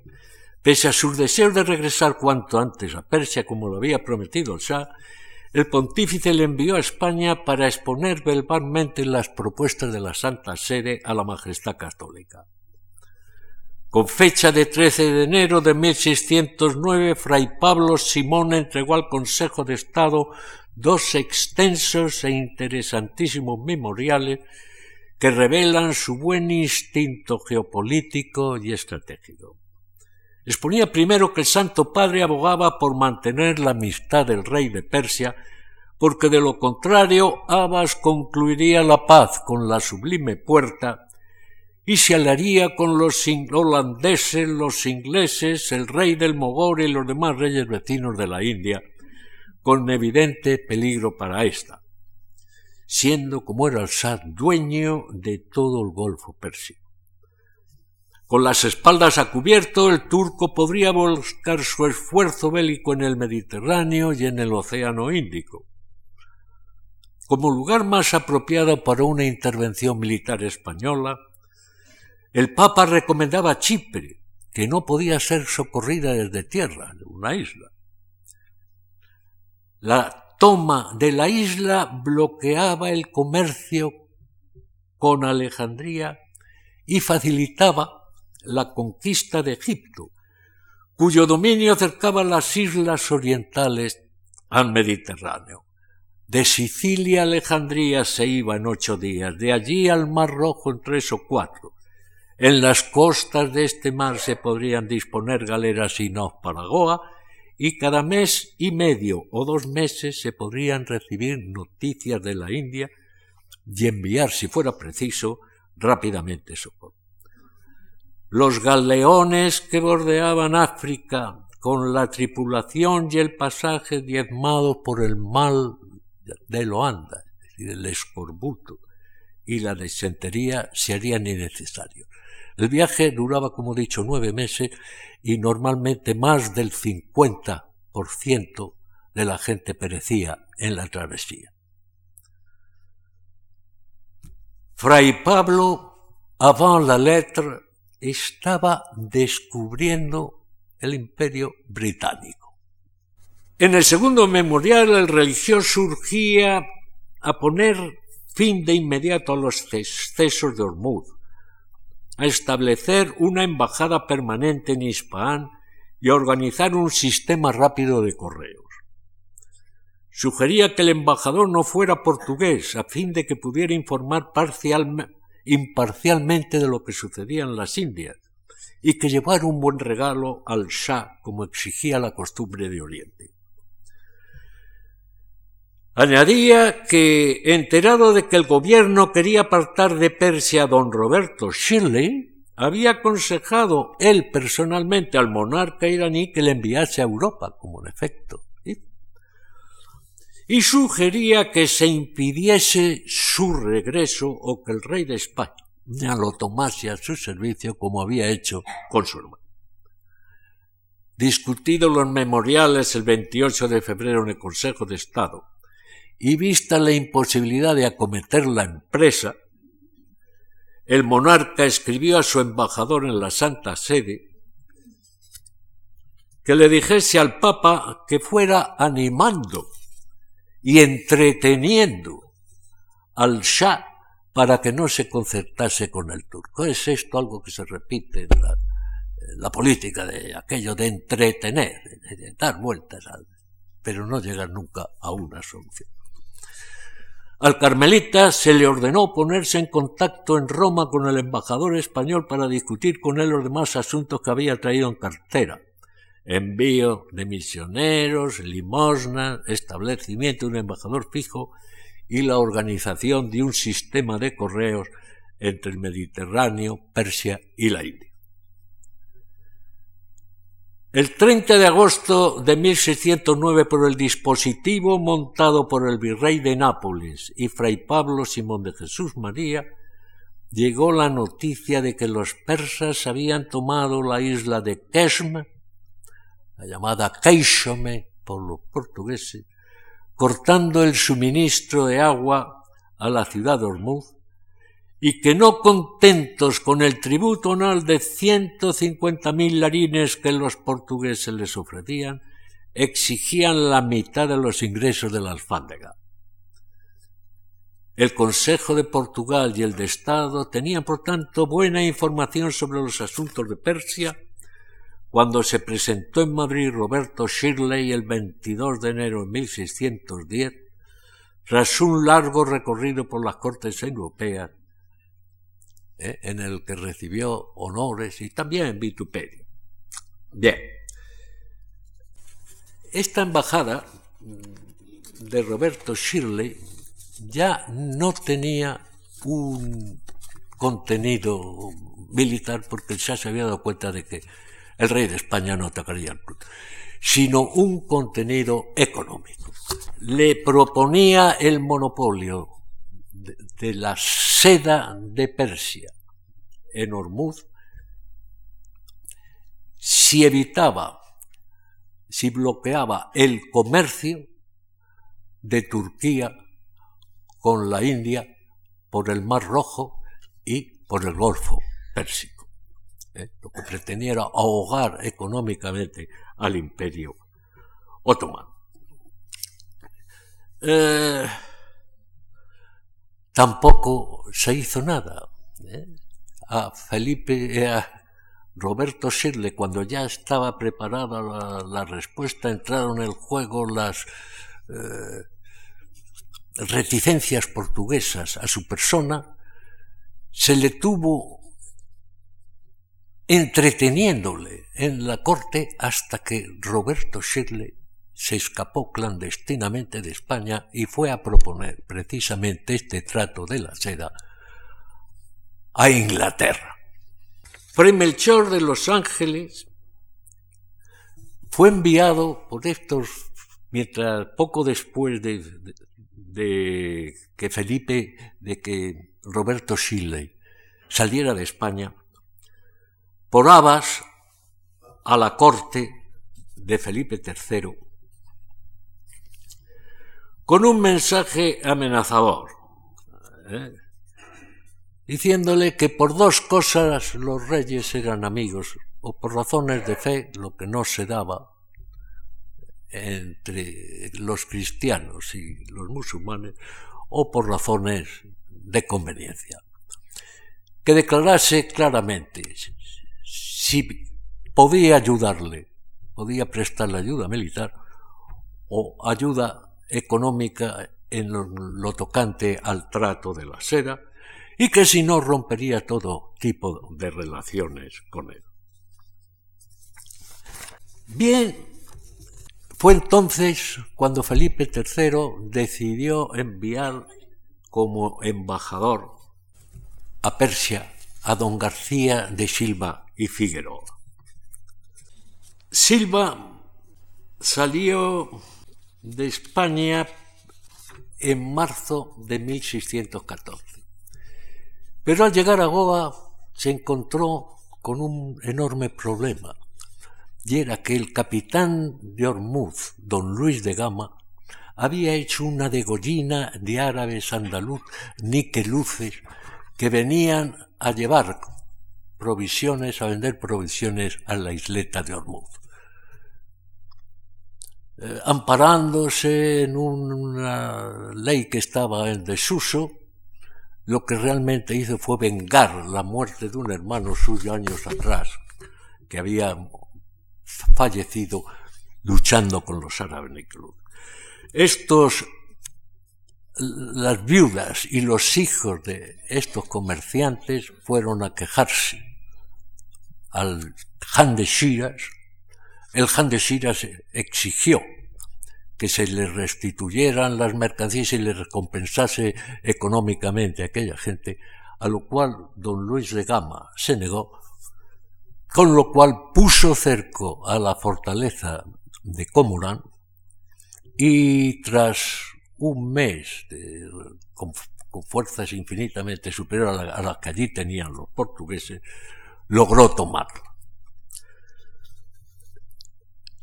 pese a sus deseos de regresar cuanto antes a Persia como lo había prometido el Shah, el pontífice le envió a España para exponer verbalmente las propuestas de la Santa Sede a la Majestad Católica. Con fecha de 13 de enero de 1609, Fray Pablo Simón entregó al Consejo de Estado dos extensos e interesantísimos memoriales que revelan su buen instinto geopolítico y estratégico. Exponía primero que el Santo Padre abogaba por mantener la amistad del rey de Persia, porque de lo contrario Abbas concluiría la paz con la sublime puerta y se aliaría con los holandeses, los ingleses, el rey del Mogor y los demás reyes vecinos de la India, con evidente peligro para ésta, siendo como era el Shah dueño de todo el Golfo Pérsico. Con las espaldas a cubierto, el turco podría volcar su esfuerzo bélico en el Mediterráneo y en el Océano Índico. Como lugar más apropiado para una intervención militar española, el Papa recomendaba Chipre, que no podía ser socorrida desde tierra, una isla. La toma de la isla bloqueaba el comercio con Alejandría y facilitaba la conquista de Egipto, cuyo dominio acercaba las islas orientales al Mediterráneo. De Sicilia a Alejandría se iba en ocho días, de allí al Mar Rojo en tres o cuatro. En las costas de este mar se podrían disponer galeras y Goa, y cada mes y medio o dos meses se podrían recibir noticias de la India y enviar, si fuera preciso, rápidamente socorro. Los galeones que bordeaban África con la tripulación y el pasaje diezmados por el mal de Loanda, es decir, el escorbuto y la desentería, se harían innecesarios. El viaje duraba, como he dicho, nueve meses y normalmente más del 50% de la gente perecía en la travesía. Fray Pablo, avant la lettre, estaba descubriendo el imperio británico. En el segundo memorial el religioso surgía a poner fin de inmediato a los excesos de Hormuz, a establecer una embajada permanente en Ispahan y a organizar un sistema rápido de correos. Sugería que el embajador no fuera portugués, a fin de que pudiera informar imparcialmente de lo que sucedía en las Indias, y que llevara un buen regalo al Shah, como exigía la costumbre de Oriente. Añadía que, enterado de que el gobierno quería apartar de Persia a don Roberto Shirley, había aconsejado él personalmente al monarca iraní que le enviase a Europa, como en efecto. Y sugería que se impidiese su regreso o que el rey de España lo tomase a su servicio como había hecho con su hermano. discutido los memoriales el 28 de febrero en el Consejo de Estado, y vista la imposibilidad de acometer la empresa, el monarca escribió a su embajador en la Santa Sede que le dijese al Papa que fuera animando y entreteniendo al Shah para que no se concertase con el turco. Es esto algo que se repite en la, política de aquello de entretener, de, dar vueltas, pero no llegar nunca a una solución. Al carmelita se le ordenó ponerse en contacto en Roma con el embajador español para discutir con él los demás asuntos que había traído en cartera. Envío de misioneros, limosna, establecimiento de un embajador fijo y la organización de un sistema de correos entre el Mediterráneo, Persia y la India. El 30 de agosto de 1609, por el dispositivo montado por el virrey de Nápoles y fray Pablo Simón de Jesús María, llegó la noticia de que los persas habían tomado la isla de Keshm, la llamada Keishome por los portugueses, cortando el suministro de agua a la ciudad de Ormuz, y que no contentos con el tributo anual de ciento cincuenta mil larines que los portugueses les ofrecían, exigían la mitad de los ingresos de la alfándega. El Consejo de Portugal y el de Estado tenían, por tanto, buena información sobre los asuntos de Persia cuando se presentó en Madrid Roberto Shirley el 22 de enero de 1610, tras un largo recorrido por las Cortes Europeas, ¿eh? en el que recibió honores y también vituperio. Bien, esta embajada de Roberto Shirley ya no tenía un contenido militar porque ya se había dado cuenta de que el rey de España no atacaría al sino un contenido económico. Le proponía el monopolio de, la seda de Persia en Hormuz si evitaba, si bloqueaba el comercio de Turquía con la India por el Mar Rojo y por el Golfo Pérsico. ¿eh? lo que pretendía era ahogar económicamente al imperio otomano. Eh, tampoco se hizo nada. ¿eh? A Felipe, a Roberto Shirley, cuando ya estaba preparada la, respuesta, entraron en juego las reticencias portuguesas a su persona, se le tuvo entreteniéndole en la corte hasta que Roberto Shirley se escapó clandestinamente de España y fue a proponer precisamente este trato de la seda a Inglaterra. Fray Melchor de Los Ángeles fue enviado por estos, mientras poco después de, de que Felipe, de que Roberto Shirley saliera de España, por Abas a la corte de Felipe III con un mensaje amenazador, ¿eh? diciéndole que por dos cosas los reyes eran amigos, o por razones de fe, lo que no se daba entre los cristianos y los musulmanes, o por razones de conveniencia. Que declarase claramente si podía ayudarle, podía prestarle ayuda militar o ayuda económica en lo, tocante al trato de la seda, y que si no rompería todo tipo de relaciones con él. Bien, fue entonces cuando Felipe III decidió enviar como embajador a Persia a don García de Silva y Figueroa. Silva salió de España en marzo de 1614. Pero al llegar a Goa se encontró con un enorme problema. y era que el capitán de Ormuz, don Luis de Gama, había hecho una degollina de árabes andaluz niqueluces que venían a llevar provisiones, a vender provisiones a la isleta de Ormuz. Eh, amparándose en una ley que estaba en desuso, lo que realmente hizo fue vengar la muerte de un hermano suyo años atrás, que había fallecido luchando con los árabes Estos, las viudas y los hijos de estos comerciantes fueron a quejarse al Han de Shiras. El Han de Shiras exigió que se le restituyeran las mercancías y le recompensase económicamente a aquella gente, a lo cual don Luis de Gama se negó con lo cual puso cerco a la fortaleza de Comurán y tras un mes con, fuerzas infinitamente superiores a, las que allí tenían los portugueses, logró tomarlo.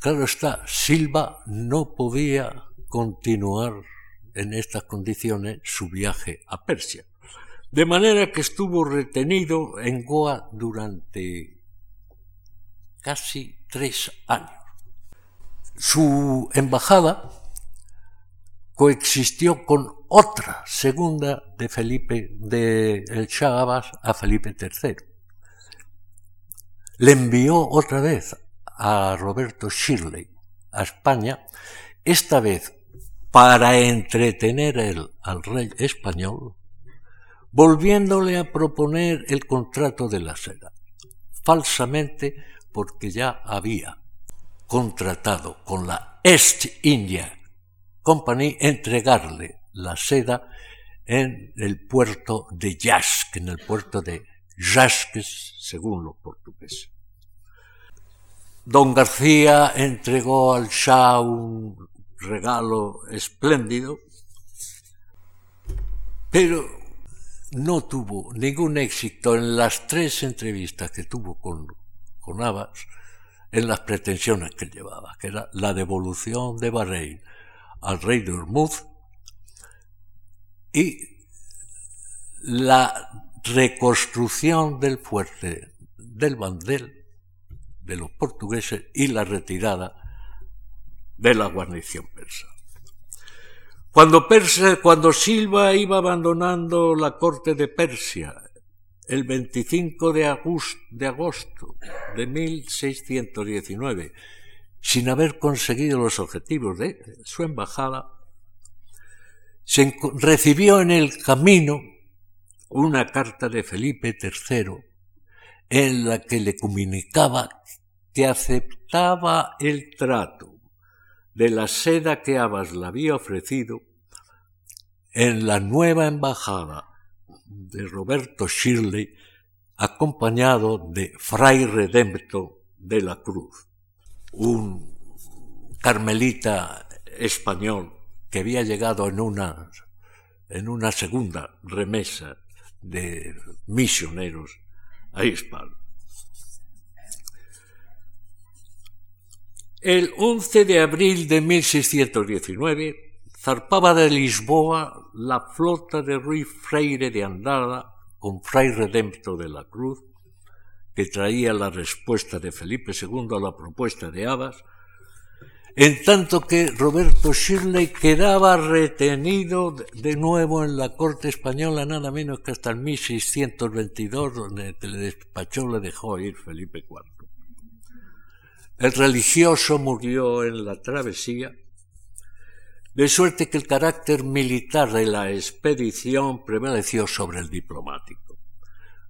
Claro está, Silva no podía continuar en estas condiciones su viaje a Persia, de manera que estuvo retenido en Goa durante casi tres años. Su embajada coexistió con otra segunda de Felipe de el Shah a Felipe III. Le envió otra vez a Roberto Shirley a España, esta vez para entretener al rey español, volviéndole a proponer el contrato de la seda. Falsamente porque ya había contratado con la East India Company entregarle la seda en el puerto de Yask, en el puerto de Jasques, según los portugueses. Don García entregó al Shah un regalo espléndido, pero no tuvo ningún éxito en las tres entrevistas que tuvo con con en las pretensiones que llevaba, que era la devolución de Bahrein al rey de Hormuz y la reconstrucción del fuerte del Bandel de los portugueses y la retirada de la guarnición persa. Cuando, Persia, cuando Silva iba abandonando la corte de Persia el 25 de agosto, de agosto de 1619, sin haber conseguido los objetivos de su embajada, se recibió en el camino una carta de Felipe III en la que le comunicaba que aceptaba el trato de la seda que Abbas le había ofrecido en la nueva embajada de Roberto Shirley, acompañado de Fray Redempto de la Cruz, un carmelita español que había llegado en una, en una segunda remesa de misioneros a Hispal. El 11 de abril de 1619, zarpaba de Lisboa la flota de Ruiz Freire de Andada con Fray Redempto de la Cruz, que traía la respuesta de Felipe II a la propuesta de Abas, en tanto que Roberto Shirley quedaba retenido de nuevo en la corte española nada menos que hasta el 1622, donde le despachó, le dejó ir Felipe IV. El religioso murió en la travesía de suerte que el carácter militar de la expedición prevaleció sobre el diplomático.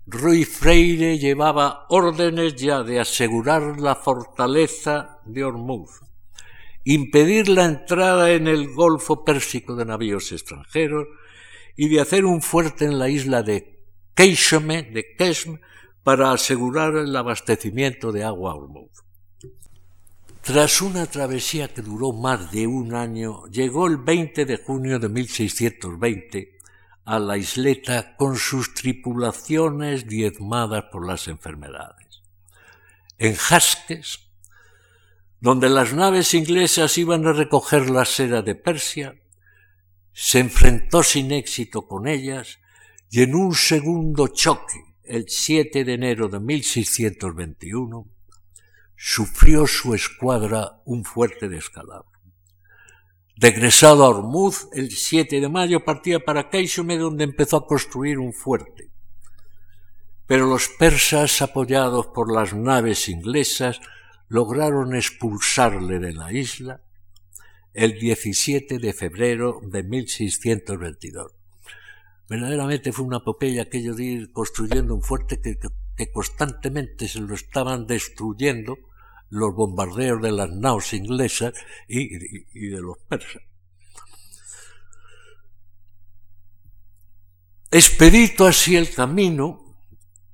Ruy Freire llevaba órdenes ya de asegurar la fortaleza de Hormuz, impedir la entrada en el Golfo Pérsico de navíos extranjeros y de hacer un fuerte en la isla de Keishme, de Keshm, para asegurar el abastecimiento de agua a Hormuz. Tras una travesía que duró más de un año, llegó el 20 de junio de 1620 a la isleta con sus tripulaciones diezmadas por las enfermedades. En Jasques donde las naves inglesas iban a recoger la seda de Persia, se enfrentó sin éxito con ellas y en un segundo choque, el 7 de enero de 1621, sufrió su escuadra un fuerte descalabro. Regresado a Hormuz, el 7 de mayo partía para Keisume, donde empezó a construir un fuerte. Pero los persas, apoyados por las naves inglesas, lograron expulsarle de la isla el 17 de febrero de 1622. Verdaderamente fue una epopeya aquello de ir construyendo un fuerte que constantemente se lo estaban destruyendo los bombardeos de las naos inglesas y, de los persas. Expedito así el camino,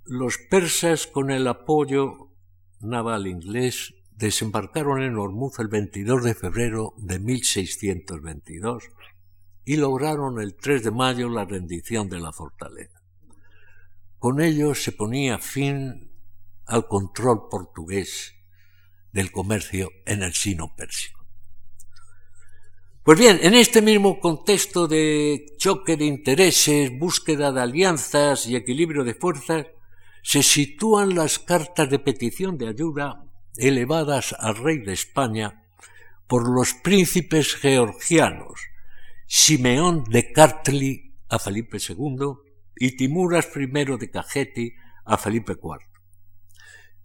los persas con el apoyo naval inglés desembarcaron en Hormuz el 22 de febrero de 1622 y lograron el 3 de mayo la rendición de la fortaleza. Con ello se ponía fin al control portugués del comercio en el sino pérsico. Pues bien, en este mismo contexto de choque de intereses, búsqueda de alianzas y equilibrio de fuerzas, se sitúan las cartas de petición de ayuda elevadas al rey de España por los príncipes georgianos, Simeón de Kartli a Felipe II y Timuras I de Cajeti a Felipe IV.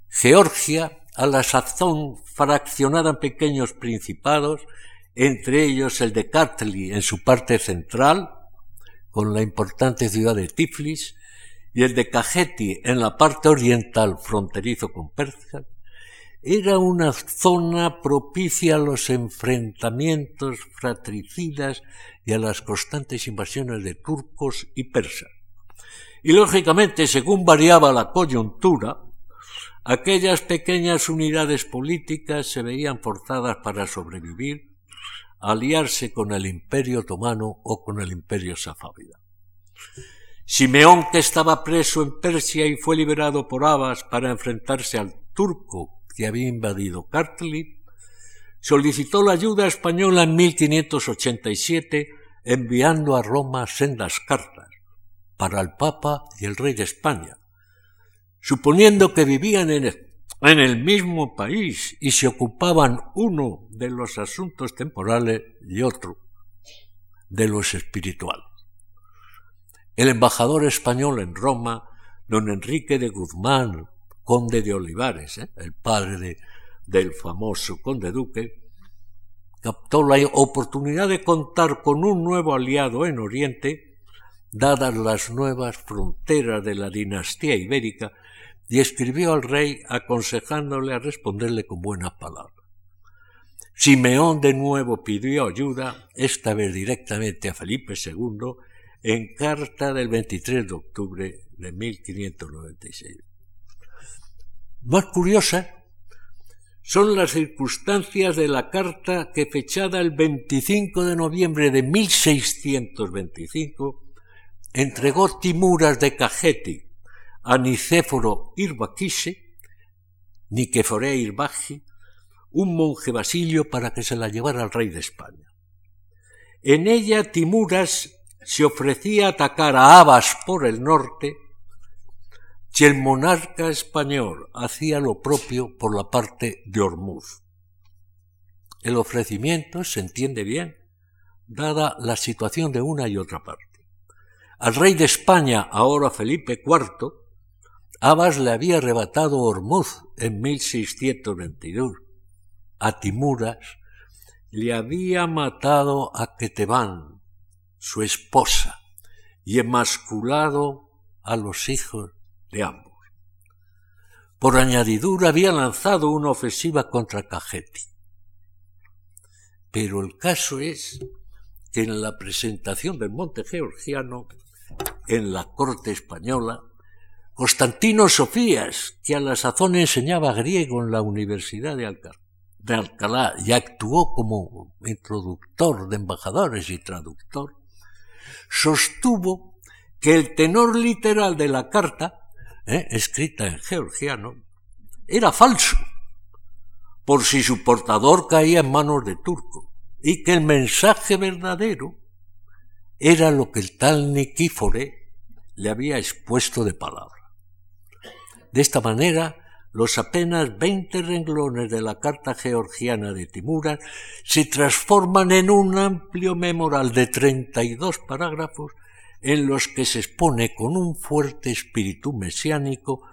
Georgia a la sazón fraccionada en pequeños principados, entre ellos el de Kartli en su parte central, con la importante ciudad de Tiflis, y el de Cajeti en la parte oriental fronterizo con Persia, era una zona propicia a los enfrentamientos fratricidas y a las constantes invasiones de turcos y persas. Y lógicamente, según variaba la coyuntura, Aquellas pequeñas unidades políticas se veían forzadas para sobrevivir a aliarse con el imperio otomano o con el imperio safávida. Simeón, que estaba preso en Persia y fue liberado por Abbas para enfrentarse al turco que había invadido Kartli, solicitó la ayuda española en 1587 enviando a Roma sendas cartas para el Papa y el rey de España, suponiendo que vivían en el, mismo país y se ocupaban uno de los asuntos temporales y otro de los espirituales. El embajador español en Roma, don Enrique de Guzmán, conde de Olivares, ¿eh? el padre del famoso conde duque, captó la oportunidad de contar con un nuevo aliado en Oriente, dadas las nuevas fronteras de la dinastía ibérica y escribió al rey aconsejándole a responderle con buenas palabras. Simeón de nuevo pidió ayuda, esta vez directamente a Felipe II, en carta del 23 de octubre de 1596. Más curiosa son las circunstancias de la carta que fechada el 25 de noviembre de 1625 entregó Timuras de Cajeti, a Nicéforo Irbaquise, Niqueforé Irbaji, un monje basilio para que se la llevara al rey de España. En ella Timuras se ofrecía atacar a Abas por el norte y el monarca español hacía lo propio por la parte de Hormuz. El ofrecimiento se entiende bien, dada la situación de una y otra parte. Al rey de España, ahora Felipe IV, Abbas le había arrebatado Hormuz en 1622. A Timuras le había matado a Ketebán, su esposa, y emasculado a los hijos de ambos. Por añadidura había lanzado una ofensiva contra Cajeti. Pero el caso es que en la presentación del monte georgiano, en la corte española, Constantino Sofías, que a la sazón enseñaba griego en la Universidad de, Alcalá y actuó como introductor de embajadores y traductor, sostuvo que el tenor literal de la carta, eh, escrita en georgiano, era falso, por si su portador caía en manos de turco, y que el mensaje verdadero era lo que el tal Nikífore le había expuesto de palabra. De esta manera, los apenas veinte renglones de la carta georgiana de Timuras se transforman en un amplio memoral de treinta y dos parágrafos en los que se expone con un fuerte espíritu mesiánico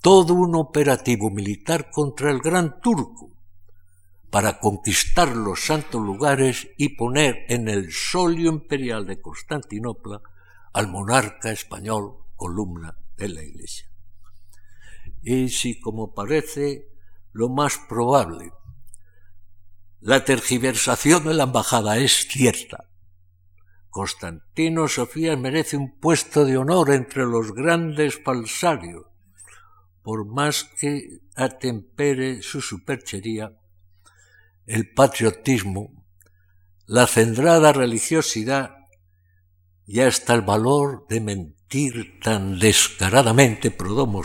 todo un operativo militar contra el gran turco, para conquistar los santos lugares y poner en el solio imperial de Constantinopla al monarca español columna de la Iglesia. Y si, como parece lo más probable, la tergiversación de la embajada es cierta, Constantino Sofía merece un puesto de honor entre los grandes falsarios, por más que atempere su superchería, el patriotismo, la centrada religiosidad y hasta el valor de mentir tan descaradamente pro domo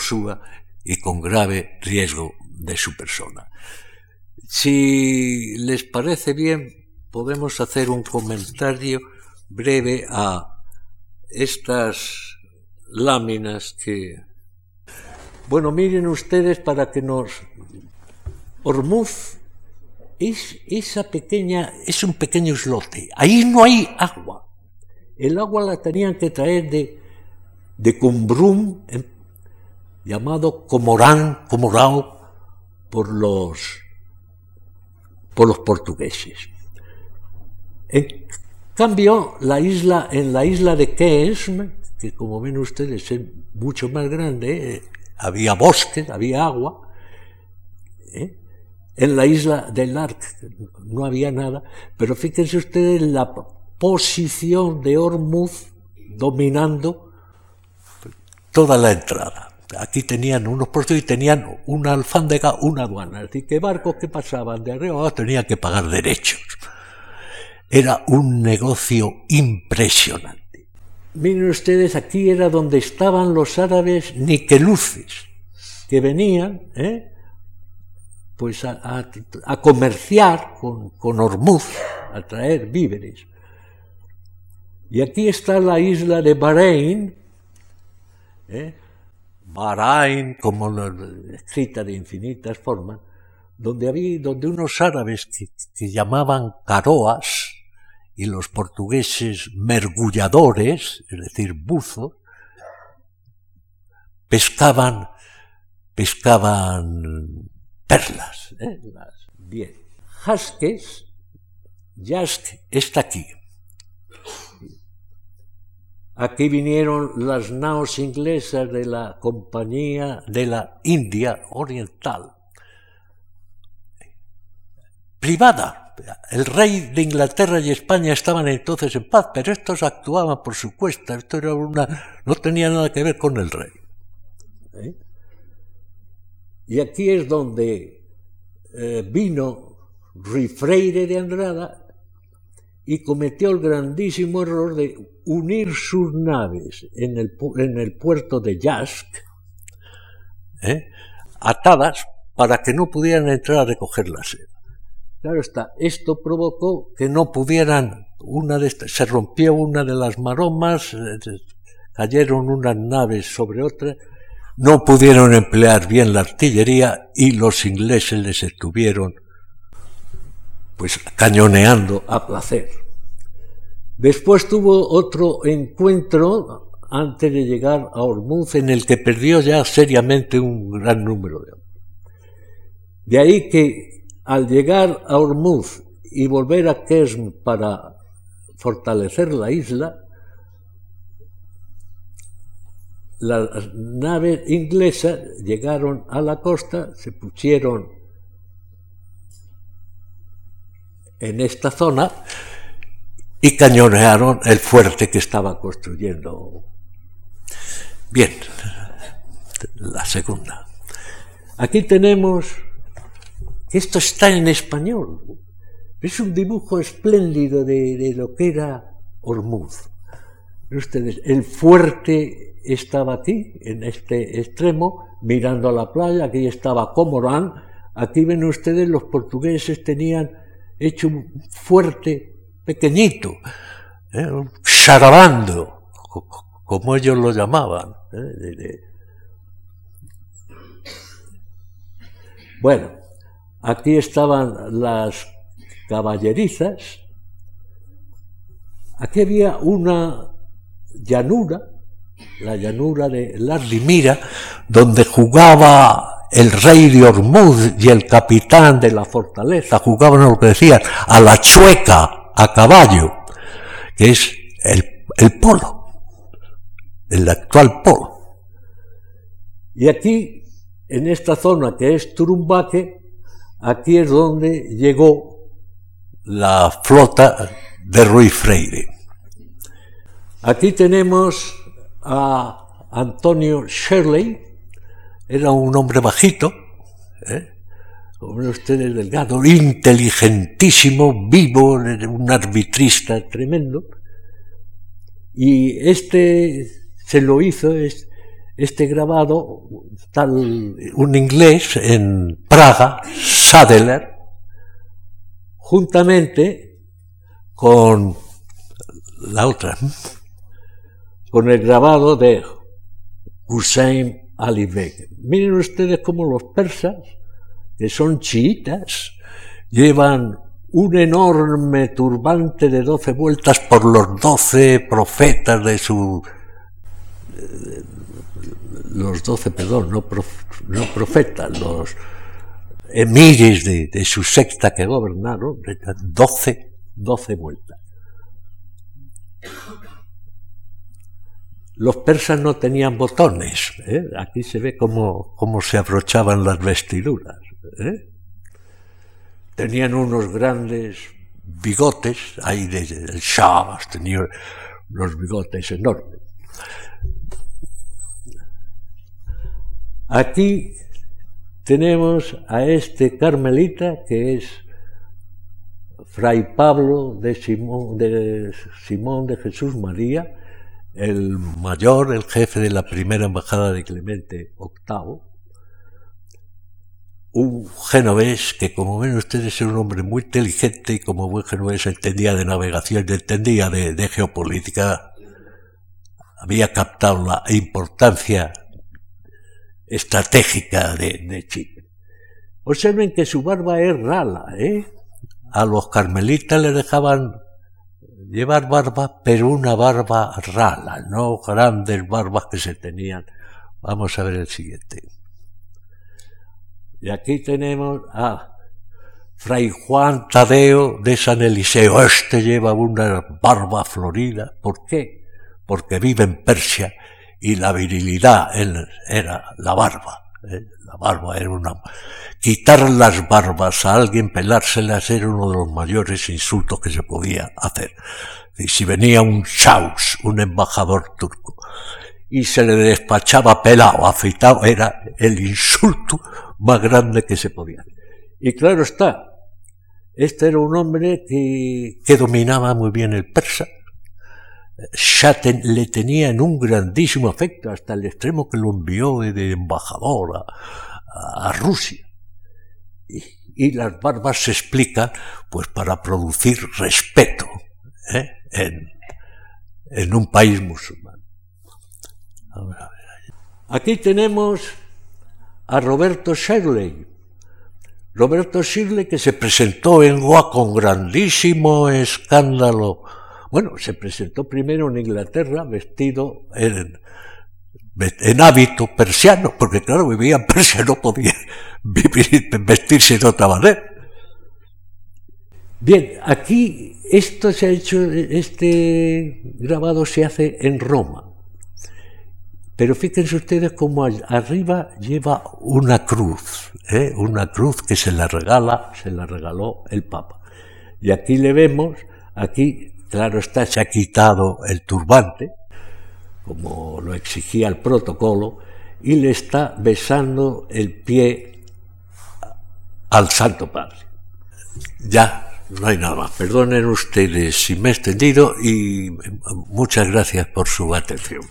y con grave riesgo de su persona. Si les parece bien, podemos hacer un comentario breve a estas láminas que... Bueno, miren ustedes para que nos... Hormuz es esa pequeña, es un pequeño islote. Ahí no hay agua. El agua la tenían que traer de, de Cumbrum, llamado Comorán, Comorao, por los, por los portugueses. En cambio, la isla, en la isla de Kesm, que como ven ustedes es mucho más grande, eh, había bosque, había agua, ¿eh? en la isla del Arc no había nada, pero fíjense ustedes la posición de Hormuz dominando toda la entrada. Aquí tenían unos puestos y tenían una alfándega, una aduana. Es decir, que barcos que pasaban de arriba tenían que pagar derechos. Era un negocio impresionante. Miren ustedes, aquí era donde estaban los árabes niqueluces, que venían, ¿eh? pues a, comerciar con, con Hormuz, a traer víveres. Y aquí está la isla de Bahrein, ¿eh? Bahrein, como escrita de infinitas formas, donde había, donde unos árabes que, llamaban caroas y los portugueses mergulladores, es decir, buzos, pescaban, pescaban perlas. ¿eh? Bien. Haskes, Jask está aquí. Aquí vinieron las naos inglesas de la Compañía de la India Oriental. Privada. El rey de Inglaterra y España estaban entonces en paz, pero estos actuaban por su cuesta. Esto era una, no tenía nada que ver con el rey. ¿Eh? Y aquí es donde eh, vino Rifreire de Andrada y cometió el grandísimo error de unir sus naves en el, en el puerto de Yask, ¿eh? atadas para que no pudieran entrar a recoger la seda. Claro está, esto provocó que no pudieran, una de estas, se rompió una de las maromas, eh, cayeron unas naves sobre otras, no pudieron emplear bien la artillería y los ingleses les estuvieron pues cañoneando a placer. Después tuvo otro encuentro antes de llegar a Hormuz en el que perdió ya seriamente un gran número de hombres. De ahí que al llegar a Hormuz y volver a Kesm para fortalecer la isla, las naves inglesas llegaron a la costa, se pusieron en esta zona y cañonearon el fuerte que estaba construyendo. Bien, la segunda. Aquí tenemos, esto está en español, es un dibujo espléndido de, lo que era Hormuz. Ustedes, el fuerte estaba aquí, en este extremo, mirando a la playa, aquí estaba Comorán, Aquí ven ustedes, los portugueses tenían hecho un fuerte pequeñito, ¿eh? charabando, como ellos lo llamaban. ¿eh? Bueno, aquí estaban las caballerizas, aquí había una llanura, la llanura de la Rimira, donde jugaba el rey de Ormuz y el capitán de la fortaleza, jugaban lo que decían, a la chueca, a caballo, que es el, polo, el actual polo. Y aquí, en esta zona que es Turumbaque, aquí es donde llegó la flota de Ruiz Freire. Aquí tenemos a Antonio Shirley, era un hombre bajito, ¿eh? como ustedes, delgado, inteligentísimo, vivo, un arbitrista tremendo. Y este se lo hizo, este grabado, tal, un inglés en Praga, Sadler, juntamente con la otra, con el grabado de Hussein Ali Beg. Miren ustedes cómo los persas, que son chiitas, llevan un enorme turbante de doce vueltas por los doce profetas de su... los doce, perdón, no, profetas, los emires de, de, su secta que gobernaron, doce, doce vueltas. Los persas no tenían botones. ¿eh? Aquí se ve cómo, cómo, se abrochaban las vestiduras. ¿eh? Tenían unos grandes bigotes, ahí desde el Shah tenía unos bigotes enormes. Aquí tenemos a este carmelita que es Fray Pablo de Simón de, Simón de Jesús María, el mayor, el jefe de la primera embajada de Clemente VIII, un genovés que, como ven ustedes, era un hombre muy inteligente y como buen genovés entendía de navegación, entendía de, geopolítica, había captado la importancia estratégica de, de Chipre. Observen que su barba es rala, ¿eh? A los carmelitas le dejaban llevar barba, pero una barba rala, no grandes barbas que se tenían. Vamos a ver el siguiente. Y aquí tenemos a Fray Juan Tadeo de San Eliseo. Este lleva una barba florida. ¿Por qué? Porque vive en Persia y la virilidad era la barba. ¿Eh? La barba era una... Quitar las barbas a alguien, pelárselas, era uno de los mayores insultos que se podía hacer. Y si venía un chaus, un embajador turco, y se le despachaba pelado, afeitado, era el insulto más grande que se podía hacer. Y claro está, este era un hombre que, que dominaba muy bien el persa, ya le tenía en un grandísimo afecto, hasta el extremo que lo envió de embajador a, Rusia. Y, las barbas se explican pues para producir respeto ¿eh? en, un país musulmán. Aquí tenemos a Roberto Shirley. Roberto Shirley que se presentó en Goa con grandísimo escándalo bueno, se presentó primero en Inglaterra vestido en, en hábito persiano, porque claro, vivía en Persia, no podía vestirse de otra manera. Bien, aquí esto se ha hecho, este grabado se hace en Roma. Pero fíjense ustedes cómo arriba lleva una cruz, ¿eh? una cruz que se la regala, se la regaló el Papa. Y aquí le vemos, aquí Claro está, se ha quitado el turbante, como lo exigía el protocolo, y le está besando el pie al Santo Padre. Ya, no hay nada más. Perdonen ustedes si me he extendido y muchas gracias por su atención.